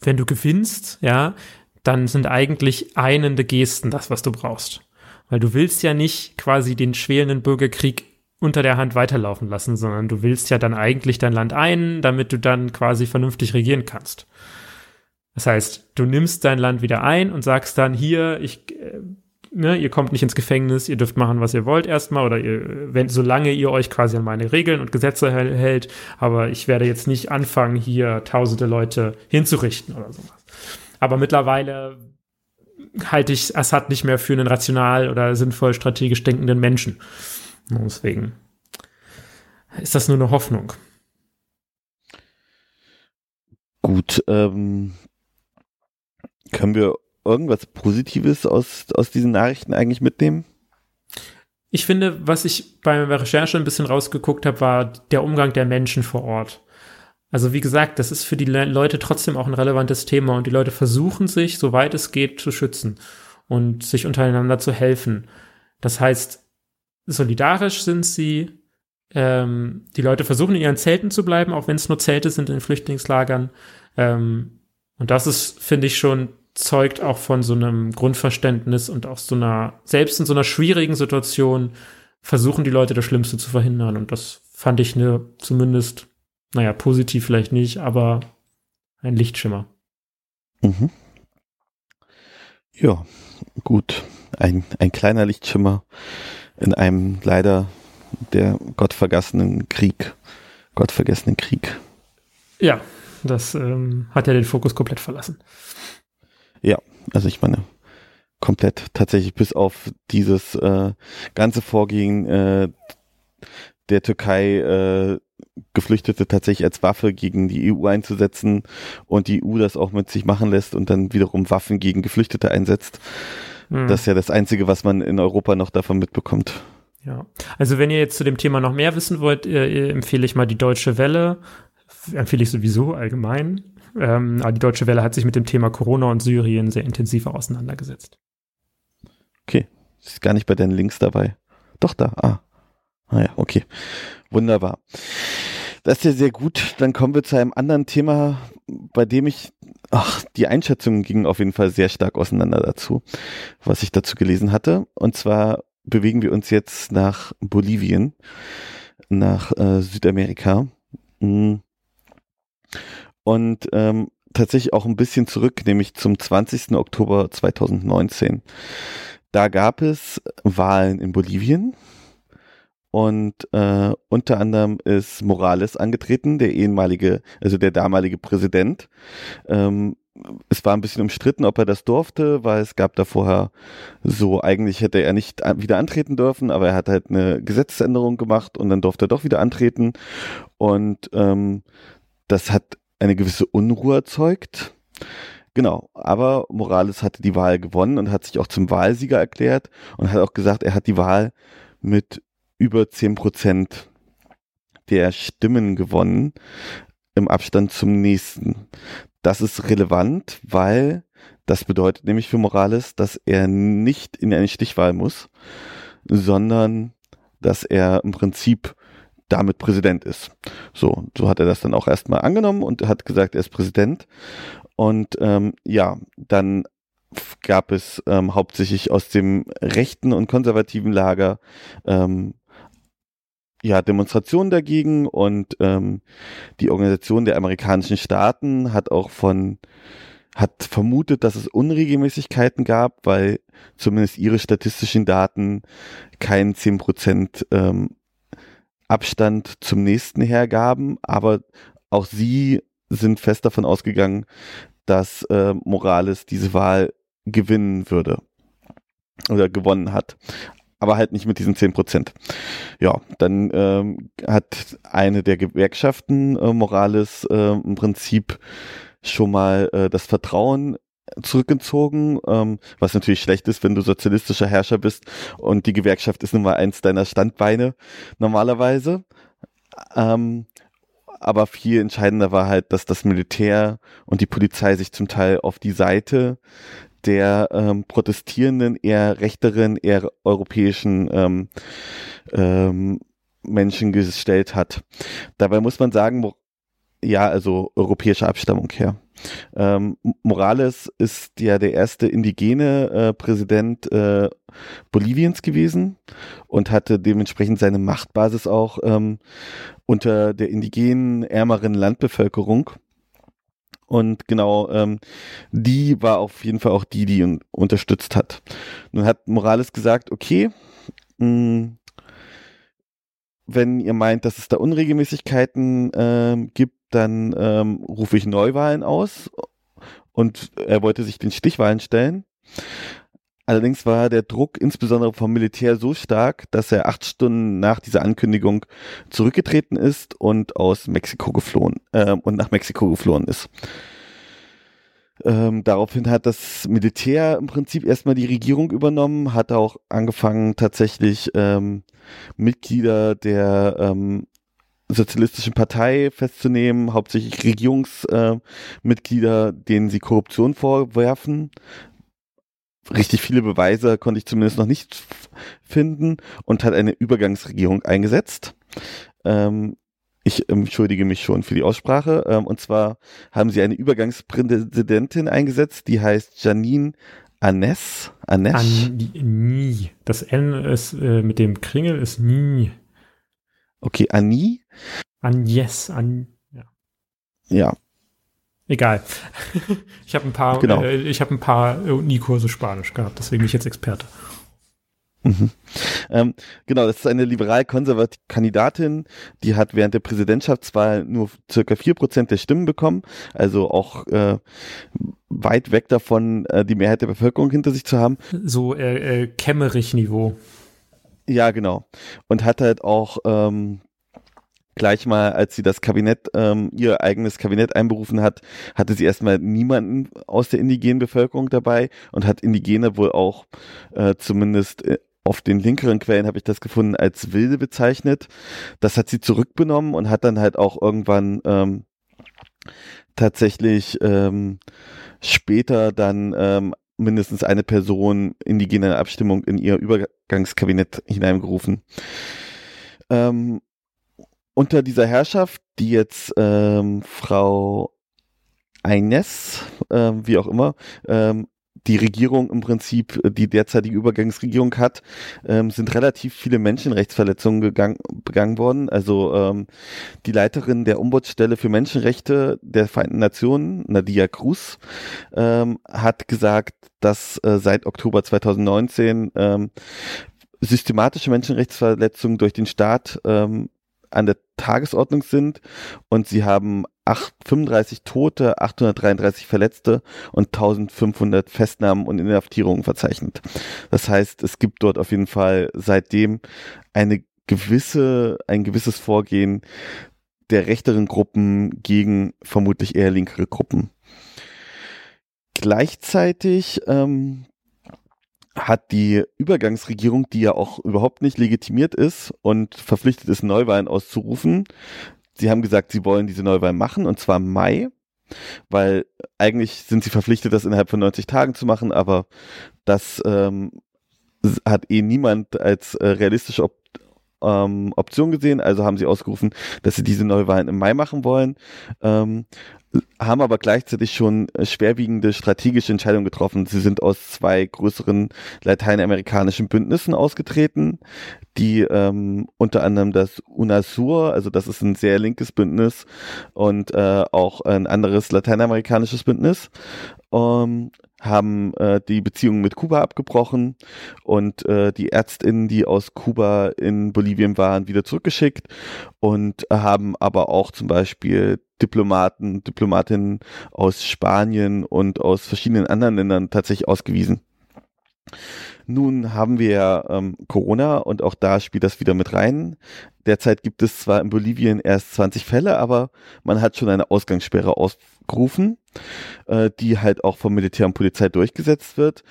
wenn du gewinnst, ja, dann sind eigentlich einende Gesten das, was du brauchst. Weil du willst ja nicht quasi den schwelenden Bürgerkrieg unter der Hand weiterlaufen lassen, sondern du willst ja dann eigentlich dein Land ein, damit du dann quasi vernünftig regieren kannst. Das heißt, du nimmst dein Land wieder ein und sagst dann hier, ich, äh, ne, ihr kommt nicht ins Gefängnis, ihr dürft machen, was ihr wollt erstmal oder ihr, wenn, solange ihr euch quasi an meine Regeln und Gesetze hält, aber ich werde jetzt nicht anfangen, hier tausende Leute hinzurichten oder sowas. Aber mittlerweile halte ich Assad nicht mehr für einen rational oder sinnvoll strategisch denkenden Menschen. Deswegen ist das nur eine Hoffnung. Gut, ähm, können wir irgendwas Positives aus, aus diesen Nachrichten eigentlich mitnehmen? Ich finde, was ich bei der Recherche ein bisschen rausgeguckt habe, war der Umgang der Menschen vor Ort. Also wie gesagt, das ist für die Le Leute trotzdem auch ein relevantes Thema und die Leute versuchen sich, soweit es geht, zu schützen und sich untereinander zu helfen. Das heißt, solidarisch sind sie. Ähm, die Leute versuchen in ihren Zelten zu bleiben, auch wenn es nur Zelte sind in Flüchtlingslagern. Ähm, und das ist, finde ich, schon zeugt auch von so einem Grundverständnis und auch so einer, selbst in so einer schwierigen Situation versuchen die Leute das Schlimmste zu verhindern. Und das fand ich eine zumindest naja, positiv vielleicht nicht, aber ein Lichtschimmer. Mhm. Ja, gut. Ein, ein kleiner Lichtschimmer in einem leider der gottvergessenen Krieg, gottvergessenen Krieg. Ja, das ähm, hat ja den Fokus komplett verlassen. Ja, also ich meine, komplett tatsächlich bis auf dieses äh, ganze Vorgehen äh, der Türkei äh, Geflüchtete tatsächlich als Waffe gegen die EU einzusetzen und die EU das auch mit sich machen lässt und dann wiederum Waffen gegen Geflüchtete einsetzt. Mhm. Das ist ja das Einzige, was man in Europa noch davon mitbekommt. Ja, also wenn ihr jetzt zu dem Thema noch mehr wissen wollt, äh, empfehle ich mal die Deutsche Welle. Empfehle ich sowieso allgemein. Ähm, aber die Deutsche Welle hat sich mit dem Thema Corona und Syrien sehr intensiv auseinandergesetzt. Okay, ist gar nicht bei deinen Links dabei. Doch da, ah. Ah ja, okay. Wunderbar. Das ist ja sehr gut. Dann kommen wir zu einem anderen Thema, bei dem ich, ach, die Einschätzungen gingen auf jeden Fall sehr stark auseinander dazu, was ich dazu gelesen hatte. Und zwar bewegen wir uns jetzt nach Bolivien, nach äh, Südamerika. Mm. Und ähm, tatsächlich auch ein bisschen zurück, nämlich zum 20. Oktober 2019. Da gab es Wahlen in Bolivien und äh, unter anderem ist Morales angetreten, der ehemalige, also der damalige Präsident. Ähm, es war ein bisschen umstritten, ob er das durfte, weil es gab da vorher so, eigentlich hätte er nicht wieder antreten dürfen, aber er hat halt eine Gesetzesänderung gemacht und dann durfte er doch wieder antreten. Und ähm, das hat eine gewisse Unruhe erzeugt. Genau, aber Morales hatte die Wahl gewonnen und hat sich auch zum Wahlsieger erklärt und hat auch gesagt, er hat die Wahl mit über 10 Prozent der Stimmen gewonnen im Abstand zum nächsten. Das ist relevant, weil das bedeutet nämlich für Morales, dass er nicht in eine Stichwahl muss, sondern dass er im Prinzip damit Präsident ist. So, so hat er das dann auch erstmal angenommen und hat gesagt, er ist Präsident. Und ähm, ja, dann gab es ähm, hauptsächlich aus dem rechten und konservativen Lager ähm, ja, Demonstrationen dagegen und ähm, die Organisation der amerikanischen Staaten hat auch von hat vermutet, dass es Unregelmäßigkeiten gab, weil zumindest ihre statistischen Daten keinen 10% ähm, Abstand zum nächsten hergaben, aber auch sie sind fest davon ausgegangen, dass äh, Morales diese Wahl gewinnen würde oder gewonnen hat aber halt nicht mit diesen 10 Prozent. Ja, dann ähm, hat eine der Gewerkschaften äh, Morales äh, im Prinzip schon mal äh, das Vertrauen zurückgezogen, ähm, was natürlich schlecht ist, wenn du sozialistischer Herrscher bist und die Gewerkschaft ist nun mal eins deiner Standbeine normalerweise. Ähm, aber viel entscheidender war halt, dass das Militär und die Polizei sich zum Teil auf die Seite der ähm, protestierenden, eher rechteren, eher europäischen ähm, ähm, Menschen gestellt hat. Dabei muss man sagen, ja, also europäische Abstammung her. Ähm, Morales ist ja der erste indigene äh, Präsident äh, Boliviens gewesen und hatte dementsprechend seine Machtbasis auch ähm, unter der indigenen, ärmeren Landbevölkerung. Und genau, ähm, die war auf jeden Fall auch die, die ihn unterstützt hat. Nun hat Morales gesagt, okay, mh, hm, wenn ihr meint, dass es da Unregelmäßigkeiten ähm, gibt, dann ähm, rufe ich Neuwahlen aus. Und er wollte sich den Stichwahlen stellen. Allerdings war der Druck insbesondere vom Militär so stark, dass er acht Stunden nach dieser Ankündigung zurückgetreten ist und aus Mexiko geflohen äh, und nach Mexiko geflohen ist. Ähm, daraufhin hat das Militär im Prinzip erstmal die Regierung übernommen, hat auch angefangen tatsächlich ähm, Mitglieder der ähm, Sozialistischen Partei festzunehmen, hauptsächlich Regierungsmitglieder, äh, denen sie Korruption vorwerfen. Richtig viele Beweise konnte ich zumindest noch nicht finden und hat eine Übergangsregierung eingesetzt. Ähm, ich entschuldige mich schon für die Aussprache. Ähm, und zwar haben sie eine Übergangspräsidentin eingesetzt, die heißt Janine Anes. Anes. An, nie. Das N ist äh, mit dem Kringel ist nie. Okay, Annie? Agnes, an, ja. Ja. Egal. <laughs> ich habe ein paar, genau. äh, ich habe ein paar Uni-Kurse Spanisch gehabt, deswegen bin ich jetzt Experte. Mhm. Ähm, genau, das ist eine liberal-konservative Kandidatin, die hat während der Präsidentschaftswahl nur circa vier Prozent der Stimmen bekommen, also auch äh, weit weg davon, äh, die Mehrheit der Bevölkerung hinter sich zu haben. So äh, äh, Kemmerich-Niveau. Ja, genau. Und hat halt auch ähm, gleich mal, als sie das Kabinett, ähm, ihr eigenes Kabinett einberufen hat, hatte sie erstmal niemanden aus der indigenen Bevölkerung dabei und hat Indigene wohl auch äh, zumindest äh, auf den linkeren Quellen habe ich das gefunden als Wilde bezeichnet. Das hat sie zurückbenommen und hat dann halt auch irgendwann ähm, tatsächlich ähm, später dann ähm, mindestens eine Person indigene Abstimmung in ihr Übergangskabinett hineingerufen. Ähm, unter dieser Herrschaft, die jetzt ähm, Frau Eines, ähm, wie auch immer, ähm, die Regierung im Prinzip, die derzeitige Übergangsregierung hat, ähm, sind relativ viele Menschenrechtsverletzungen gegangen, begangen worden. Also ähm, die Leiterin der Ombudsstelle für Menschenrechte der Vereinten Nationen, Nadia Cruz, ähm, hat gesagt, dass äh, seit Oktober 2019 ähm, systematische Menschenrechtsverletzungen durch den Staat ähm, an der Tagesordnung sind und sie haben 8, 35 Tote, 833 Verletzte und 1500 Festnahmen und Inhaftierungen verzeichnet. Das heißt, es gibt dort auf jeden Fall seitdem eine gewisse, ein gewisses Vorgehen der rechteren Gruppen gegen vermutlich eher linkere Gruppen. Gleichzeitig ähm, hat die Übergangsregierung, die ja auch überhaupt nicht legitimiert ist und verpflichtet ist, Neuwahlen auszurufen, sie haben gesagt, sie wollen diese Neuwahlen machen und zwar im Mai, weil eigentlich sind sie verpflichtet, das innerhalb von 90 Tagen zu machen, aber das ähm, hat eh niemand als äh, realistische Op ähm, Option gesehen, also haben sie ausgerufen, dass sie diese Neuwahlen im Mai machen wollen. Ähm, haben aber gleichzeitig schon schwerwiegende strategische Entscheidungen getroffen. Sie sind aus zwei größeren lateinamerikanischen Bündnissen ausgetreten, die ähm, unter anderem das UNASUR, also das ist ein sehr linkes Bündnis und äh, auch ein anderes lateinamerikanisches Bündnis, ähm, haben äh, die Beziehungen mit Kuba abgebrochen und äh, die Ärztinnen, die aus Kuba in Bolivien waren, wieder zurückgeschickt und haben aber auch zum Beispiel Diplomaten, Diplomatinnen aus Spanien und aus verschiedenen anderen Ländern tatsächlich ausgewiesen. Nun haben wir ähm, Corona und auch da spielt das wieder mit rein. Derzeit gibt es zwar in Bolivien erst 20 Fälle, aber man hat schon eine Ausgangssperre ausgerufen, äh, die halt auch vom Militär und Polizei durchgesetzt wird.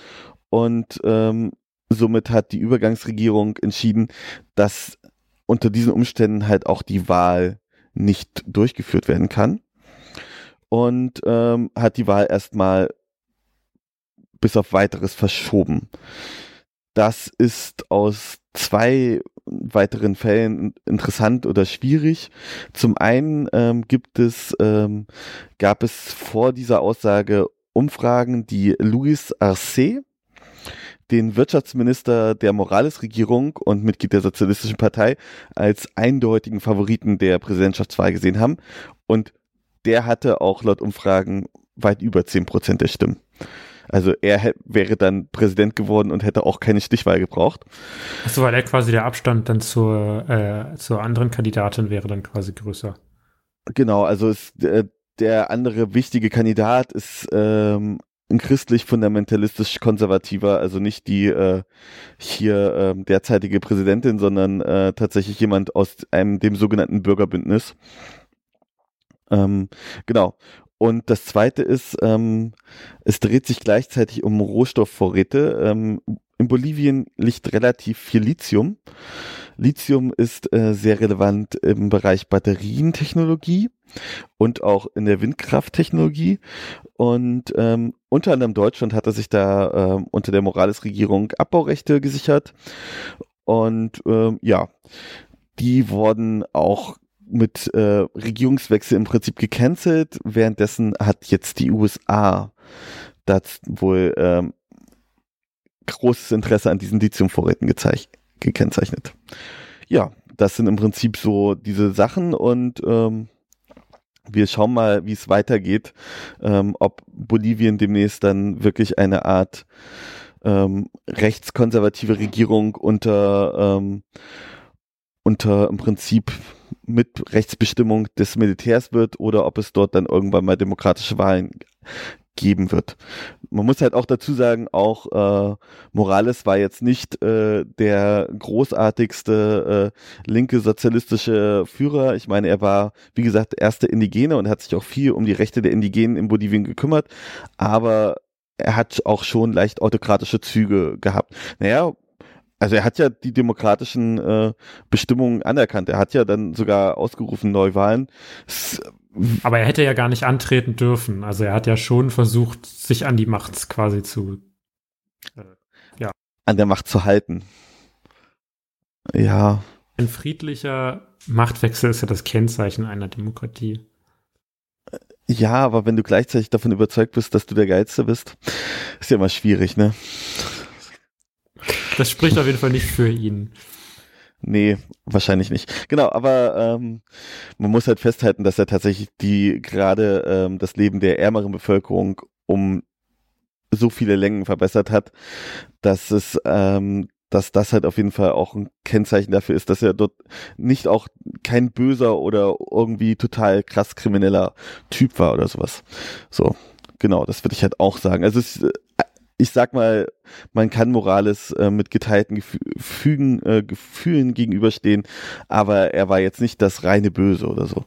Und ähm, somit hat die Übergangsregierung entschieden, dass unter diesen Umständen halt auch die Wahl nicht durchgeführt werden kann. Und ähm, hat die Wahl erstmal bis auf weiteres verschoben. Das ist aus zwei weiteren Fällen interessant oder schwierig. Zum einen ähm, gibt es, ähm, gab es vor dieser Aussage Umfragen, die Luis Arce, den Wirtschaftsminister der Morales-Regierung und Mitglied der Sozialistischen Partei als eindeutigen Favoriten der Präsidentschaftswahl gesehen haben. Und der hatte auch laut Umfragen weit über zehn Prozent der Stimmen. Also er wäre dann Präsident geworden und hätte auch keine Stichwahl gebraucht. Achso, weil er quasi der Abstand dann zur, äh, zur anderen Kandidatin wäre dann quasi größer. Genau, also es, äh, der andere wichtige Kandidat ist ähm, ein christlich-fundamentalistisch konservativer, also nicht die äh, hier äh, derzeitige Präsidentin, sondern äh, tatsächlich jemand aus einem dem sogenannten Bürgerbündnis. Ähm, genau. Und das zweite ist, ähm, es dreht sich gleichzeitig um Rohstoffvorräte. Ähm, in Bolivien liegt relativ viel Lithium. Lithium ist äh, sehr relevant im Bereich Batterientechnologie und auch in der Windkrafttechnologie. Und ähm, unter anderem Deutschland hatte sich da äh, unter der Morales-Regierung Abbaurechte gesichert. Und ähm, ja, die wurden auch mit äh, Regierungswechsel im Prinzip gecancelt. Währenddessen hat jetzt die USA das wohl ähm, großes Interesse an diesen Lithiumvorräten gekennzeichnet. Ja, das sind im Prinzip so diese Sachen und ähm, wir schauen mal, wie es weitergeht, ähm, ob Bolivien demnächst dann wirklich eine Art ähm, rechtskonservative Regierung unter ähm, unter im Prinzip mit Rechtsbestimmung des Militärs wird oder ob es dort dann irgendwann mal demokratische Wahlen geben wird. Man muss halt auch dazu sagen, auch äh, Morales war jetzt nicht äh, der großartigste äh, linke sozialistische Führer. Ich meine, er war, wie gesagt, erste Indigene und hat sich auch viel um die Rechte der Indigenen in Bolivien gekümmert, aber er hat auch schon leicht autokratische Züge gehabt. Naja, also er hat ja die demokratischen äh, Bestimmungen anerkannt. Er hat ja dann sogar ausgerufen Neuwahlen. S Aber er hätte ja gar nicht antreten dürfen. Also er hat ja schon versucht, sich an die Macht quasi zu äh, ja. an der Macht zu halten. Ja. Ein friedlicher Machtwechsel ist ja das Kennzeichen einer Demokratie. Ja, aber wenn du gleichzeitig davon überzeugt bist, dass du der Geilste bist, ist ja immer schwierig, ne? Das spricht auf jeden Fall nicht für ihn. Nee, wahrscheinlich nicht. Genau, aber ähm, man muss halt festhalten, dass er tatsächlich die gerade ähm, das Leben der ärmeren Bevölkerung um so viele Längen verbessert hat, dass es ähm, dass das halt auf jeden Fall auch ein Kennzeichen dafür ist, dass er dort nicht auch kein böser oder irgendwie total krass krimineller Typ war oder sowas. So, genau, das würde ich halt auch sagen. Also es, ich sag mal, man kann Morales äh, mit geteilten Gefügen, äh, Gefühlen gegenüberstehen, aber er war jetzt nicht das reine Böse oder so.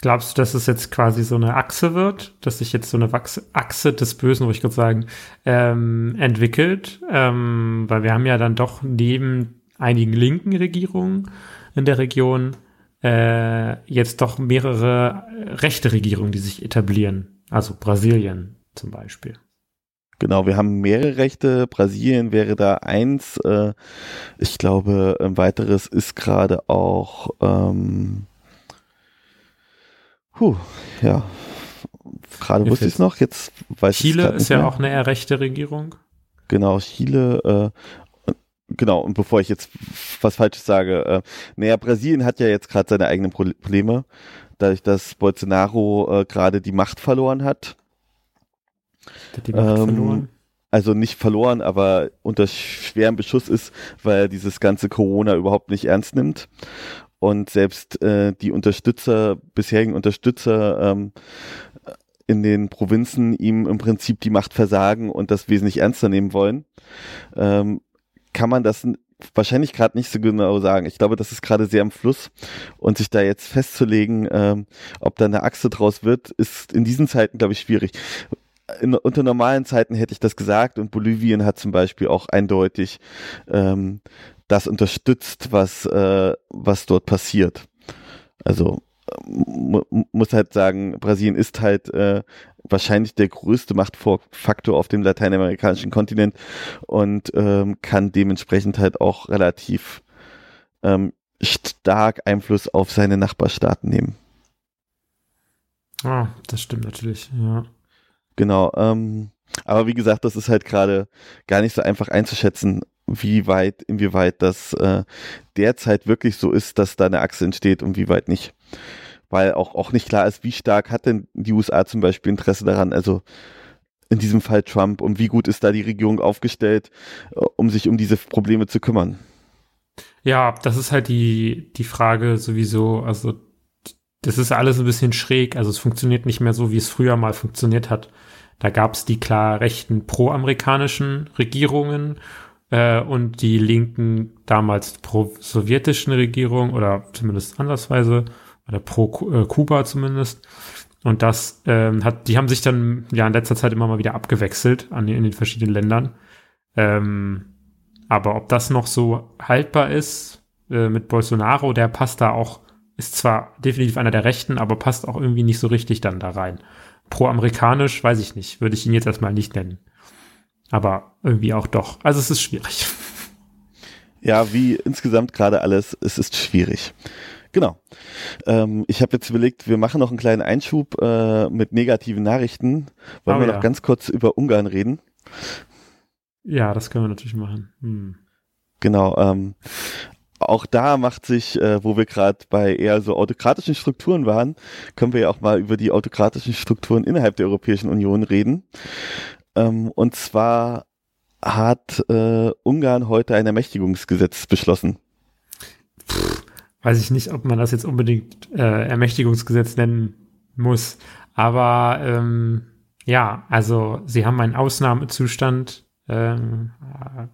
Glaubst du, dass es jetzt quasi so eine Achse wird, dass sich jetzt so eine Achse des Bösen, wo ich gerade sagen, ähm, entwickelt? Ähm, weil wir haben ja dann doch neben einigen linken Regierungen in der Region äh, jetzt doch mehrere rechte Regierungen, die sich etablieren. Also Brasilien zum Beispiel. Genau, wir haben mehrere Rechte. Brasilien wäre da eins. Äh, ich glaube, ein weiteres ist gerade auch. Ähm, huh, ja. Gerade wusste ich es noch, jetzt weiß ich Chile ist ja auch eine eher rechte Regierung. Genau, Chile. Äh, genau, und bevor ich jetzt was Falsches sage, äh, naja, Brasilien hat ja jetzt gerade seine eigenen Probleme, dadurch, dass Bolsonaro äh, gerade die Macht verloren hat hat die Macht ähm, verloren? Also nicht verloren, aber unter schwerem Beschuss ist, weil er dieses ganze Corona überhaupt nicht ernst nimmt. Und selbst äh, die Unterstützer, bisherigen Unterstützer ähm, in den Provinzen ihm im Prinzip die Macht versagen und das wesentlich ernster nehmen wollen, ähm, kann man das wahrscheinlich gerade nicht so genau sagen. Ich glaube, das ist gerade sehr im Fluss und sich da jetzt festzulegen, ähm, ob da eine Achse draus wird, ist in diesen Zeiten, glaube ich, schwierig in, unter normalen Zeiten hätte ich das gesagt und Bolivien hat zum Beispiel auch eindeutig ähm, das unterstützt, was, äh, was dort passiert. Also muss halt sagen, Brasilien ist halt äh, wahrscheinlich der größte Machtfaktor auf dem lateinamerikanischen Kontinent und ähm, kann dementsprechend halt auch relativ ähm, stark Einfluss auf seine Nachbarstaaten nehmen. Ah, das stimmt natürlich, ja. Genau. Ähm, aber wie gesagt, das ist halt gerade gar nicht so einfach einzuschätzen, wie weit, inwieweit das äh, derzeit wirklich so ist, dass da eine Achse entsteht und wie weit nicht. Weil auch, auch nicht klar ist, wie stark hat denn die USA zum Beispiel Interesse daran, also in diesem Fall Trump und wie gut ist da die Regierung aufgestellt, äh, um sich um diese Probleme zu kümmern. Ja, das ist halt die, die Frage sowieso, also das ist alles ein bisschen schräg, also es funktioniert nicht mehr so, wie es früher mal funktioniert hat. Da gab es die klar rechten pro-amerikanischen Regierungen äh, und die linken damals pro-sowjetischen Regierungen oder zumindest andersweise oder pro-Kuba zumindest. Und das ähm, hat, die haben sich dann ja in letzter Zeit immer mal wieder abgewechselt an, in den verschiedenen Ländern. Ähm, aber ob das noch so haltbar ist äh, mit Bolsonaro, der passt da auch, ist zwar definitiv einer der Rechten, aber passt auch irgendwie nicht so richtig dann da rein. Pro-amerikanisch, weiß ich nicht, würde ich ihn jetzt erstmal nicht nennen. Aber irgendwie auch doch. Also es ist schwierig. <laughs> Ja, wie insgesamt gerade alles, es ist schwierig. Genau. Ähm, ich habe jetzt überlegt, wir machen noch einen kleinen Einschub äh, mit negativen Nachrichten. Wollen oh, wir ja. noch ganz kurz über Ungarn reden? Ja, das können wir natürlich machen. Hm. Genau. Ähm, auch da macht sich, äh, wo wir gerade bei eher so autokratischen Strukturen waren, können wir ja auch mal über die autokratischen Strukturen innerhalb der Europäischen Union reden. Ähm, und zwar hat äh, Ungarn heute ein Ermächtigungsgesetz beschlossen. Pff, weiß ich nicht, ob man das jetzt unbedingt äh, Ermächtigungsgesetz nennen muss. Aber ähm, ja, also sie haben einen Ausnahmezustand ähm,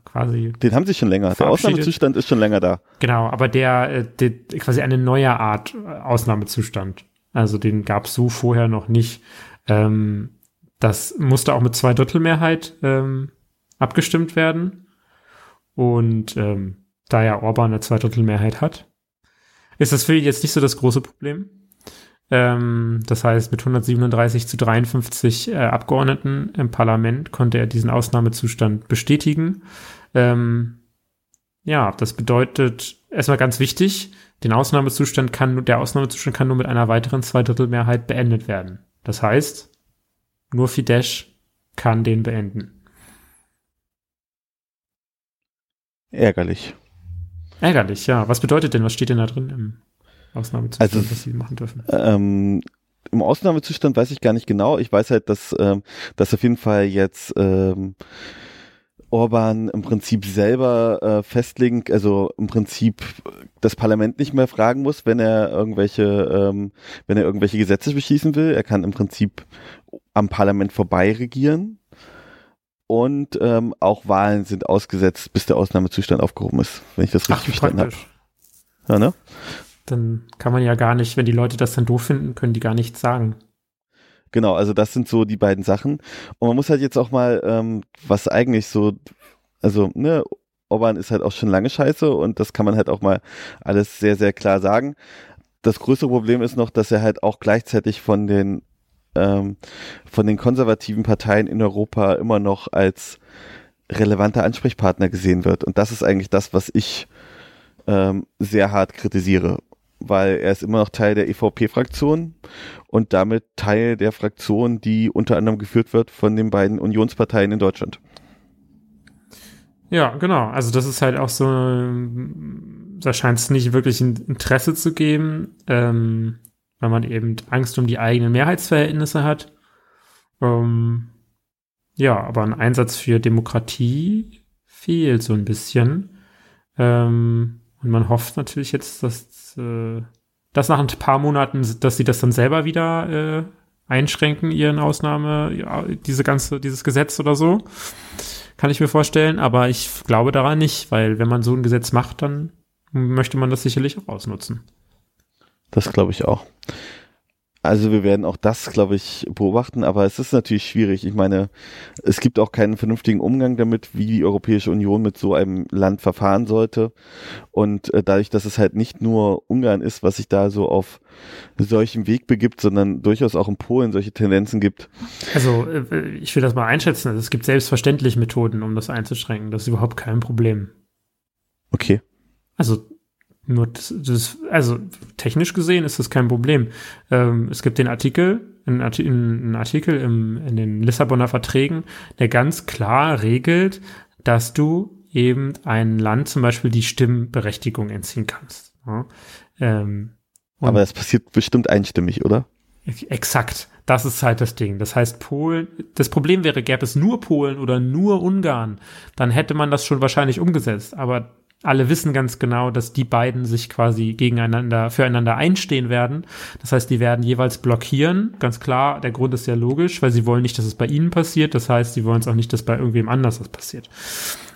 quasi. Den haben sie schon länger. Der Ausnahmezustand ist schon länger da. Genau, aber der, äh, der quasi eine neue Art äh, Ausnahmezustand. Also den gab es so vorher noch nicht. Ähm, das musste auch mit Zweidrittelmehrheit ähm, abgestimmt werden. Und ähm, da ja Orban eine Zweidrittelmehrheit hat, ist das für ihn jetzt nicht so das große Problem. Ähm, das heißt, mit 137 zu 53 äh, Abgeordneten im Parlament konnte er diesen Ausnahmezustand bestätigen. Ähm, ja, das bedeutet erstmal ganz wichtig, den Ausnahmezustand kann, der Ausnahmezustand kann nur mit einer weiteren Zweidrittelmehrheit beendet werden. Das heißt, nur Fidesz kann den beenden. Ärgerlich. Ärgerlich, ja. Was bedeutet denn, was steht denn da drin im Ausnahmezustand, also, was sie machen dürfen? Ähm, Im Ausnahmezustand weiß ich gar nicht genau. Ich weiß halt, dass, ähm, dass auf jeden Fall jetzt ähm, Orban im Prinzip selber äh, festlegen, also im Prinzip das Parlament nicht mehr fragen muss, wenn er irgendwelche, ähm, wenn er irgendwelche Gesetze beschließen will. Er kann im Prinzip am Parlament vorbei regieren und ähm, auch Wahlen sind ausgesetzt, bis der Ausnahmezustand aufgehoben ist, wenn ich das richtig Ach, verstanden habe. Ja, ne? Dann kann man ja gar nicht, wenn die Leute das dann doof finden, können die gar nichts sagen. Genau, also das sind so die beiden Sachen. Und man muss halt jetzt auch mal, ähm, was eigentlich so, also, ne, Orban ist halt auch schon lange scheiße und das kann man halt auch mal alles sehr, sehr klar sagen. Das größte Problem ist noch, dass er halt auch gleichzeitig von den ähm, von den konservativen Parteien in Europa immer noch als relevanter Ansprechpartner gesehen wird. Und das ist eigentlich das, was ich ähm, sehr hart kritisiere, weil er ist immer noch Teil der EVP-Fraktion und damit Teil der Fraktion, die unter anderem geführt wird von den beiden Unionsparteien in Deutschland. Ja, genau. Also das ist halt auch so, da scheint es nicht wirklich ein Interesse zu geben. Ähm, weil man eben Angst um die eigenen Mehrheitsverhältnisse hat. Ähm, ja, aber ein Einsatz für Demokratie fehlt so ein bisschen. Ähm, und man hofft natürlich jetzt, dass, äh, dass nach ein paar Monaten, dass sie das dann selber wieder äh, einschränken, ihren Ausnahme, diese ganze, dieses Gesetz oder so. Kann ich mir vorstellen, aber ich glaube daran nicht, weil wenn man so ein Gesetz macht, dann möchte man das sicherlich auch ausnutzen. Das glaube ich auch. Also wir werden auch das, glaube ich, beobachten, aber es ist natürlich schwierig. Ich meine, es gibt auch keinen vernünftigen Umgang damit, wie die Europäische Union mit so einem Land verfahren sollte. Und äh, dadurch, dass es halt nicht nur Ungarn ist, was sich da so auf solchem Weg begibt, sondern durchaus auch in Polen solche Tendenzen gibt. Also äh, ich will das mal einschätzen. Es gibt selbstverständlich Methoden, um das einzuschränken. Das ist überhaupt kein Problem. Okay. Also nur das, das, also technisch gesehen ist das kein Problem. Ähm, es gibt den Artikel, einen Artikel, einen Artikel im, in den Lissabonner Verträgen, der ganz klar regelt, dass du eben ein Land zum Beispiel die Stimmberechtigung entziehen kannst. Ja? Ähm, Aber das passiert bestimmt einstimmig, oder? Exakt. Das ist halt das Ding. Das heißt, Polen, das Problem wäre, gäbe es nur Polen oder nur Ungarn, dann hätte man das schon wahrscheinlich umgesetzt. Aber alle wissen ganz genau, dass die beiden sich quasi gegeneinander, füreinander einstehen werden. Das heißt, die werden jeweils blockieren. Ganz klar, der Grund ist ja logisch, weil sie wollen nicht, dass es bei ihnen passiert. Das heißt, sie wollen es auch nicht, dass bei irgendwem anders das passiert.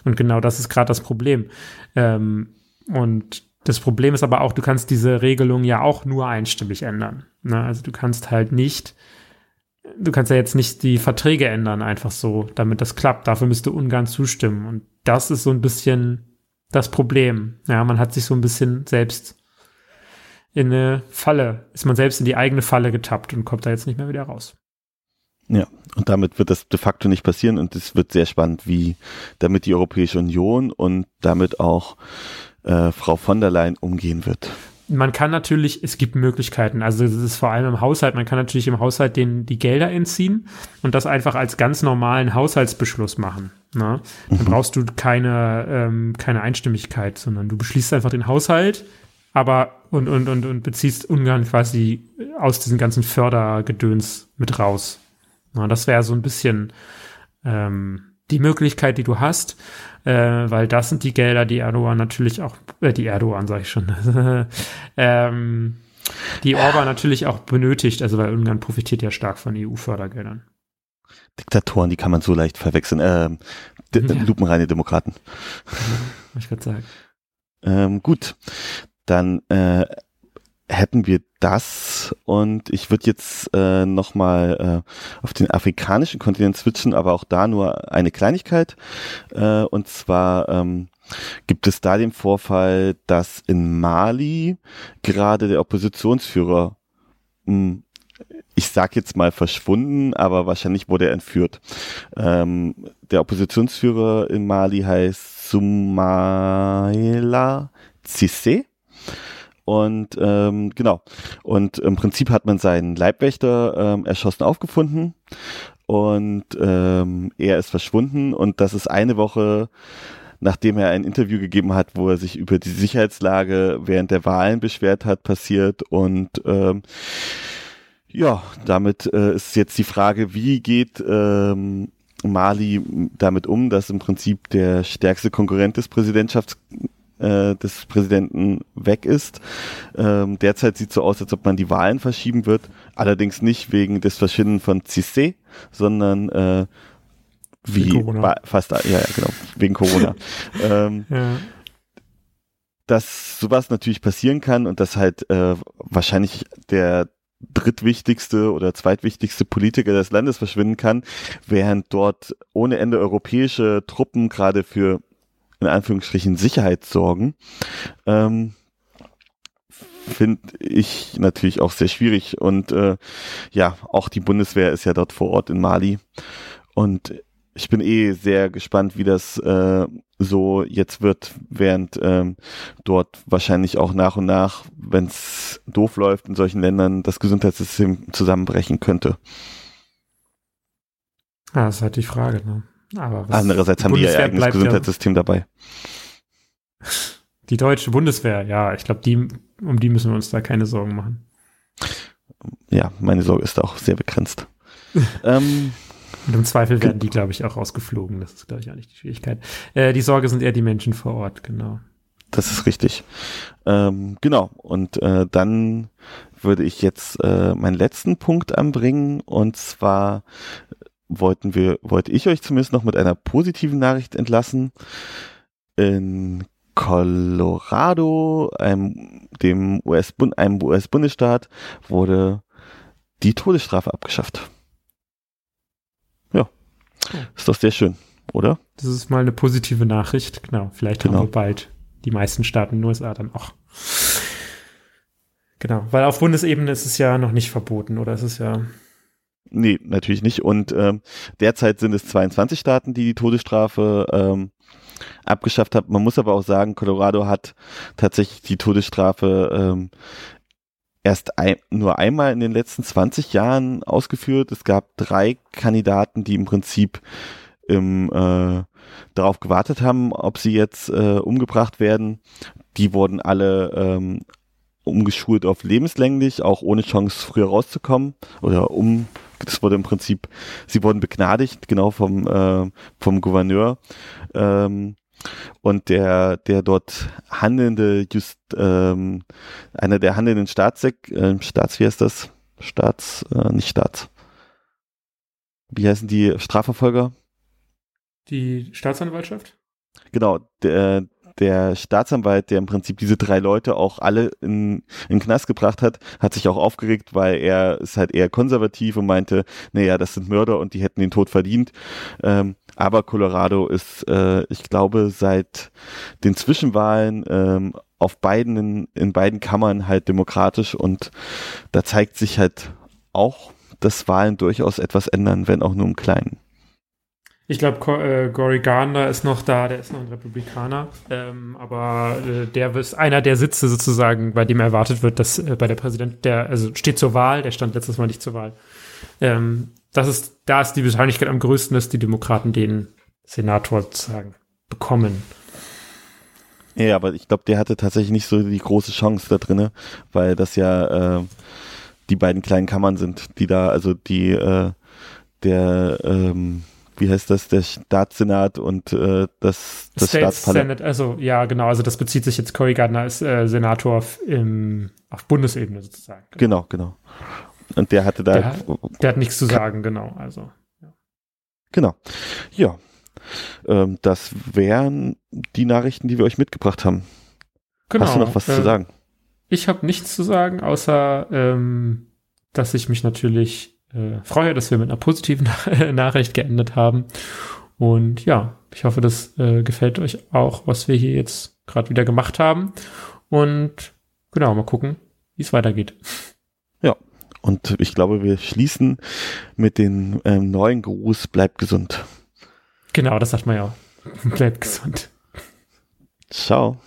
Und genau das ist gerade das Problem. Ähm, und Das Problem ist aber auch, du kannst diese Regelung ja auch nur einstimmig ändern. Ne? Also du kannst halt nicht, du kannst ja jetzt nicht die Verträge ändern, einfach so, damit das klappt. Dafür müsste Ungarn zustimmen. Und das ist so ein bisschen das Problem. Ja, man hat sich so ein bisschen selbst in eine Falle, ist man selbst in die eigene Falle getappt und kommt da jetzt nicht mehr wieder raus. Ja, und damit wird das de facto nicht passieren und es wird sehr spannend, wie damit die Europäische Union und damit auch äh, Frau von der Leyen umgehen wird. Man kann natürlich, es gibt Möglichkeiten, also das ist vor allem im Haushalt, man kann natürlich im Haushalt den, die Gelder entziehen und das einfach als ganz normalen Haushaltsbeschluss machen. Ne? Dann mhm. brauchst du keine, ähm, keine Einstimmigkeit, sondern du beschließt einfach den Haushalt, aber und, und, und, und beziehst Ungarn quasi aus diesem ganzen Fördergedöns mit raus. Na, das wäre so ein bisschen ähm, die Möglichkeit, die du hast, äh, weil das sind die Gelder, die Erdogan natürlich auch, äh, die Erdogan sage ich schon, <laughs> ähm, die Orban natürlich auch benötigt, also weil Ungarn profitiert ja stark von EU-Fördergeldern. Diktatoren, die kann man so leicht verwechseln. Ähm, ja. Lupenreine Demokraten. Ja, ich gerade sagen. Ähm, gut, dann äh, hätten wir das und ich würde jetzt äh, nochmal äh, auf den afrikanischen Kontinent switchen, aber auch da nur eine Kleinigkeit. Äh, und zwar ähm, gibt es da den Vorfall, dass in Mali gerade der Oppositionsführer mh, hm, ich sag jetzt mal verschwunden, aber wahrscheinlich wurde er entführt. Ähm, der Oppositionsführer in Mali heißt Sumaila Cissé und ähm, genau. Und im Prinzip hat man seinen Leibwächter ähm, erschossen aufgefunden und ähm, er ist verschwunden und das ist eine Woche nachdem er ein Interview gegeben hat, wo er sich über die Sicherheitslage während der Wahlen beschwert hat, passiert und ähm, ja, damit äh, ist jetzt die Frage, wie geht ähm, Mali damit um, dass im Prinzip der stärkste Konkurrent des Präsidentschafts äh, des Präsidenten weg ist. Ähm, derzeit sieht so aus, als ob man die Wahlen verschieben wird, allerdings nicht wegen des Verschwinden von Cissé, sondern äh, wie fast ja, ja genau wegen Corona. <laughs> ähm, ja. Dass sowas natürlich passieren kann und dass halt äh, wahrscheinlich der drittwichtigste oder zweitwichtigste Politiker des Landes verschwinden kann, während dort ohne Ende europäische Truppen gerade für in Anführungsstrichen Sicherheit sorgen, ähm, finde ich natürlich auch sehr schwierig. Und äh, ja, auch die Bundeswehr ist ja dort vor Ort in Mali. Und ich bin eh sehr gespannt, wie das äh, so jetzt wird, während ähm, dort wahrscheinlich auch nach und nach, wenn es doof läuft in solchen Ländern, das Gesundheitssystem zusammenbrechen könnte. Ja, das ist halt die Frage. Ne? Aber Andererseits haben die ihr eigenes Gesundheitssystem ja, dabei. Die deutsche Bundeswehr, ja, ich glaube, die, um die müssen wir uns da keine Sorgen machen. Ja, meine Sorge ist auch sehr begrenzt. <laughs> ähm, und im Zweifel werden die, glaube ich, auch rausgeflogen. Das ist, glaube ich, auch nicht die Schwierigkeit. Äh, die Sorge sind eher die Menschen vor Ort, genau. Das ist richtig. Ähm, genau. Und äh, dann würde ich jetzt äh, meinen letzten Punkt anbringen. Und zwar wollten wir, wollte ich euch zumindest noch mit einer positiven Nachricht entlassen. In Colorado, einem, dem US, einem US-Bundesstaat, wurde die Todesstrafe abgeschafft. Ja, ist doch sehr schön, oder? Das ist mal eine positive Nachricht, genau. Vielleicht genau. haben wir bald die meisten Staaten in den USA dann auch. Genau, weil auf Bundesebene ist es ja noch nicht verboten, oder ist es ja Nee, natürlich nicht. Und ähm, derzeit sind es 22 Staaten, die die Todesstrafe ähm, abgeschafft haben. Man muss aber auch sagen, Colorado hat tatsächlich die Todesstrafe ähm, erst ein, nur einmal in den letzten 20 Jahren ausgeführt. Es gab drei Kandidaten, die im Prinzip im, äh, darauf gewartet haben, ob sie jetzt äh, umgebracht werden. Die wurden alle ähm, umgeschult auf lebenslänglich, auch ohne Chance früher rauszukommen oder um das wurde im Prinzip, sie wurden begnadigt, genau vom, äh, vom Gouverneur. Ähm, und der, der dort handelnde, just, ähm, einer der handelnden Staatssek, äh, Staats, wie heißt das? Staats, äh, nicht Staats. Wie heißen die Strafverfolger? Die Staatsanwaltschaft? Genau, der, der Staatsanwalt, der im Prinzip diese drei Leute auch alle in, in den Knast gebracht hat, hat sich auch aufgeregt, weil er ist halt eher konservativ und meinte, naja, das sind Mörder und die hätten den Tod verdient. Ähm, aber Colorado ist, äh, ich glaube, seit den Zwischenwahlen ähm, auf beiden, in beiden Kammern halt demokratisch und da zeigt sich halt auch, dass Wahlen durchaus etwas ändern, wenn auch nur im Kleinen. Ich glaube, äh, Gory Gardner ist noch da, der ist noch ein Republikaner, ähm, aber äh, der ist einer der Sitze sozusagen, bei dem erwartet wird, dass äh, bei der Präsident, der also steht zur Wahl, der stand letztes Mal nicht zur Wahl. Ähm, das ist, da ist die Wahrscheinlichkeit am größten, dass die Demokraten den Senator sozusagen bekommen. Ja, aber ich glaube, der hatte tatsächlich nicht so die große Chance da drinne, weil das ja äh, die beiden kleinen Kammern sind, die da, also die äh, der ähm, wie heißt das, der Staatssenat und äh, das, das Staatsparlament. Also ja, genau, also das bezieht sich jetzt, Cory Gardner als äh, Senator auf, im, auf Bundesebene sozusagen. Genau, genau. Und der hatte da. Der, der hat nichts zu sagen, genau. Also. Ja. Genau. Ja. Ähm, das wären die Nachrichten, die wir euch mitgebracht haben. Genau. Hast du noch was äh, zu sagen? Ich habe nichts zu sagen, außer ähm, dass ich mich natürlich äh, freue, dass wir mit einer positiven <laughs> Nachricht geendet haben. Und ja, ich hoffe, das äh, gefällt euch auch, was wir hier jetzt gerade wieder gemacht haben. Und genau, mal gucken, wie es weitergeht. Und ich glaube, wir schließen mit dem ähm, neuen Gruß, bleibt gesund. Genau, das sagt man ja <laughs> bleibt gesund. Ciao.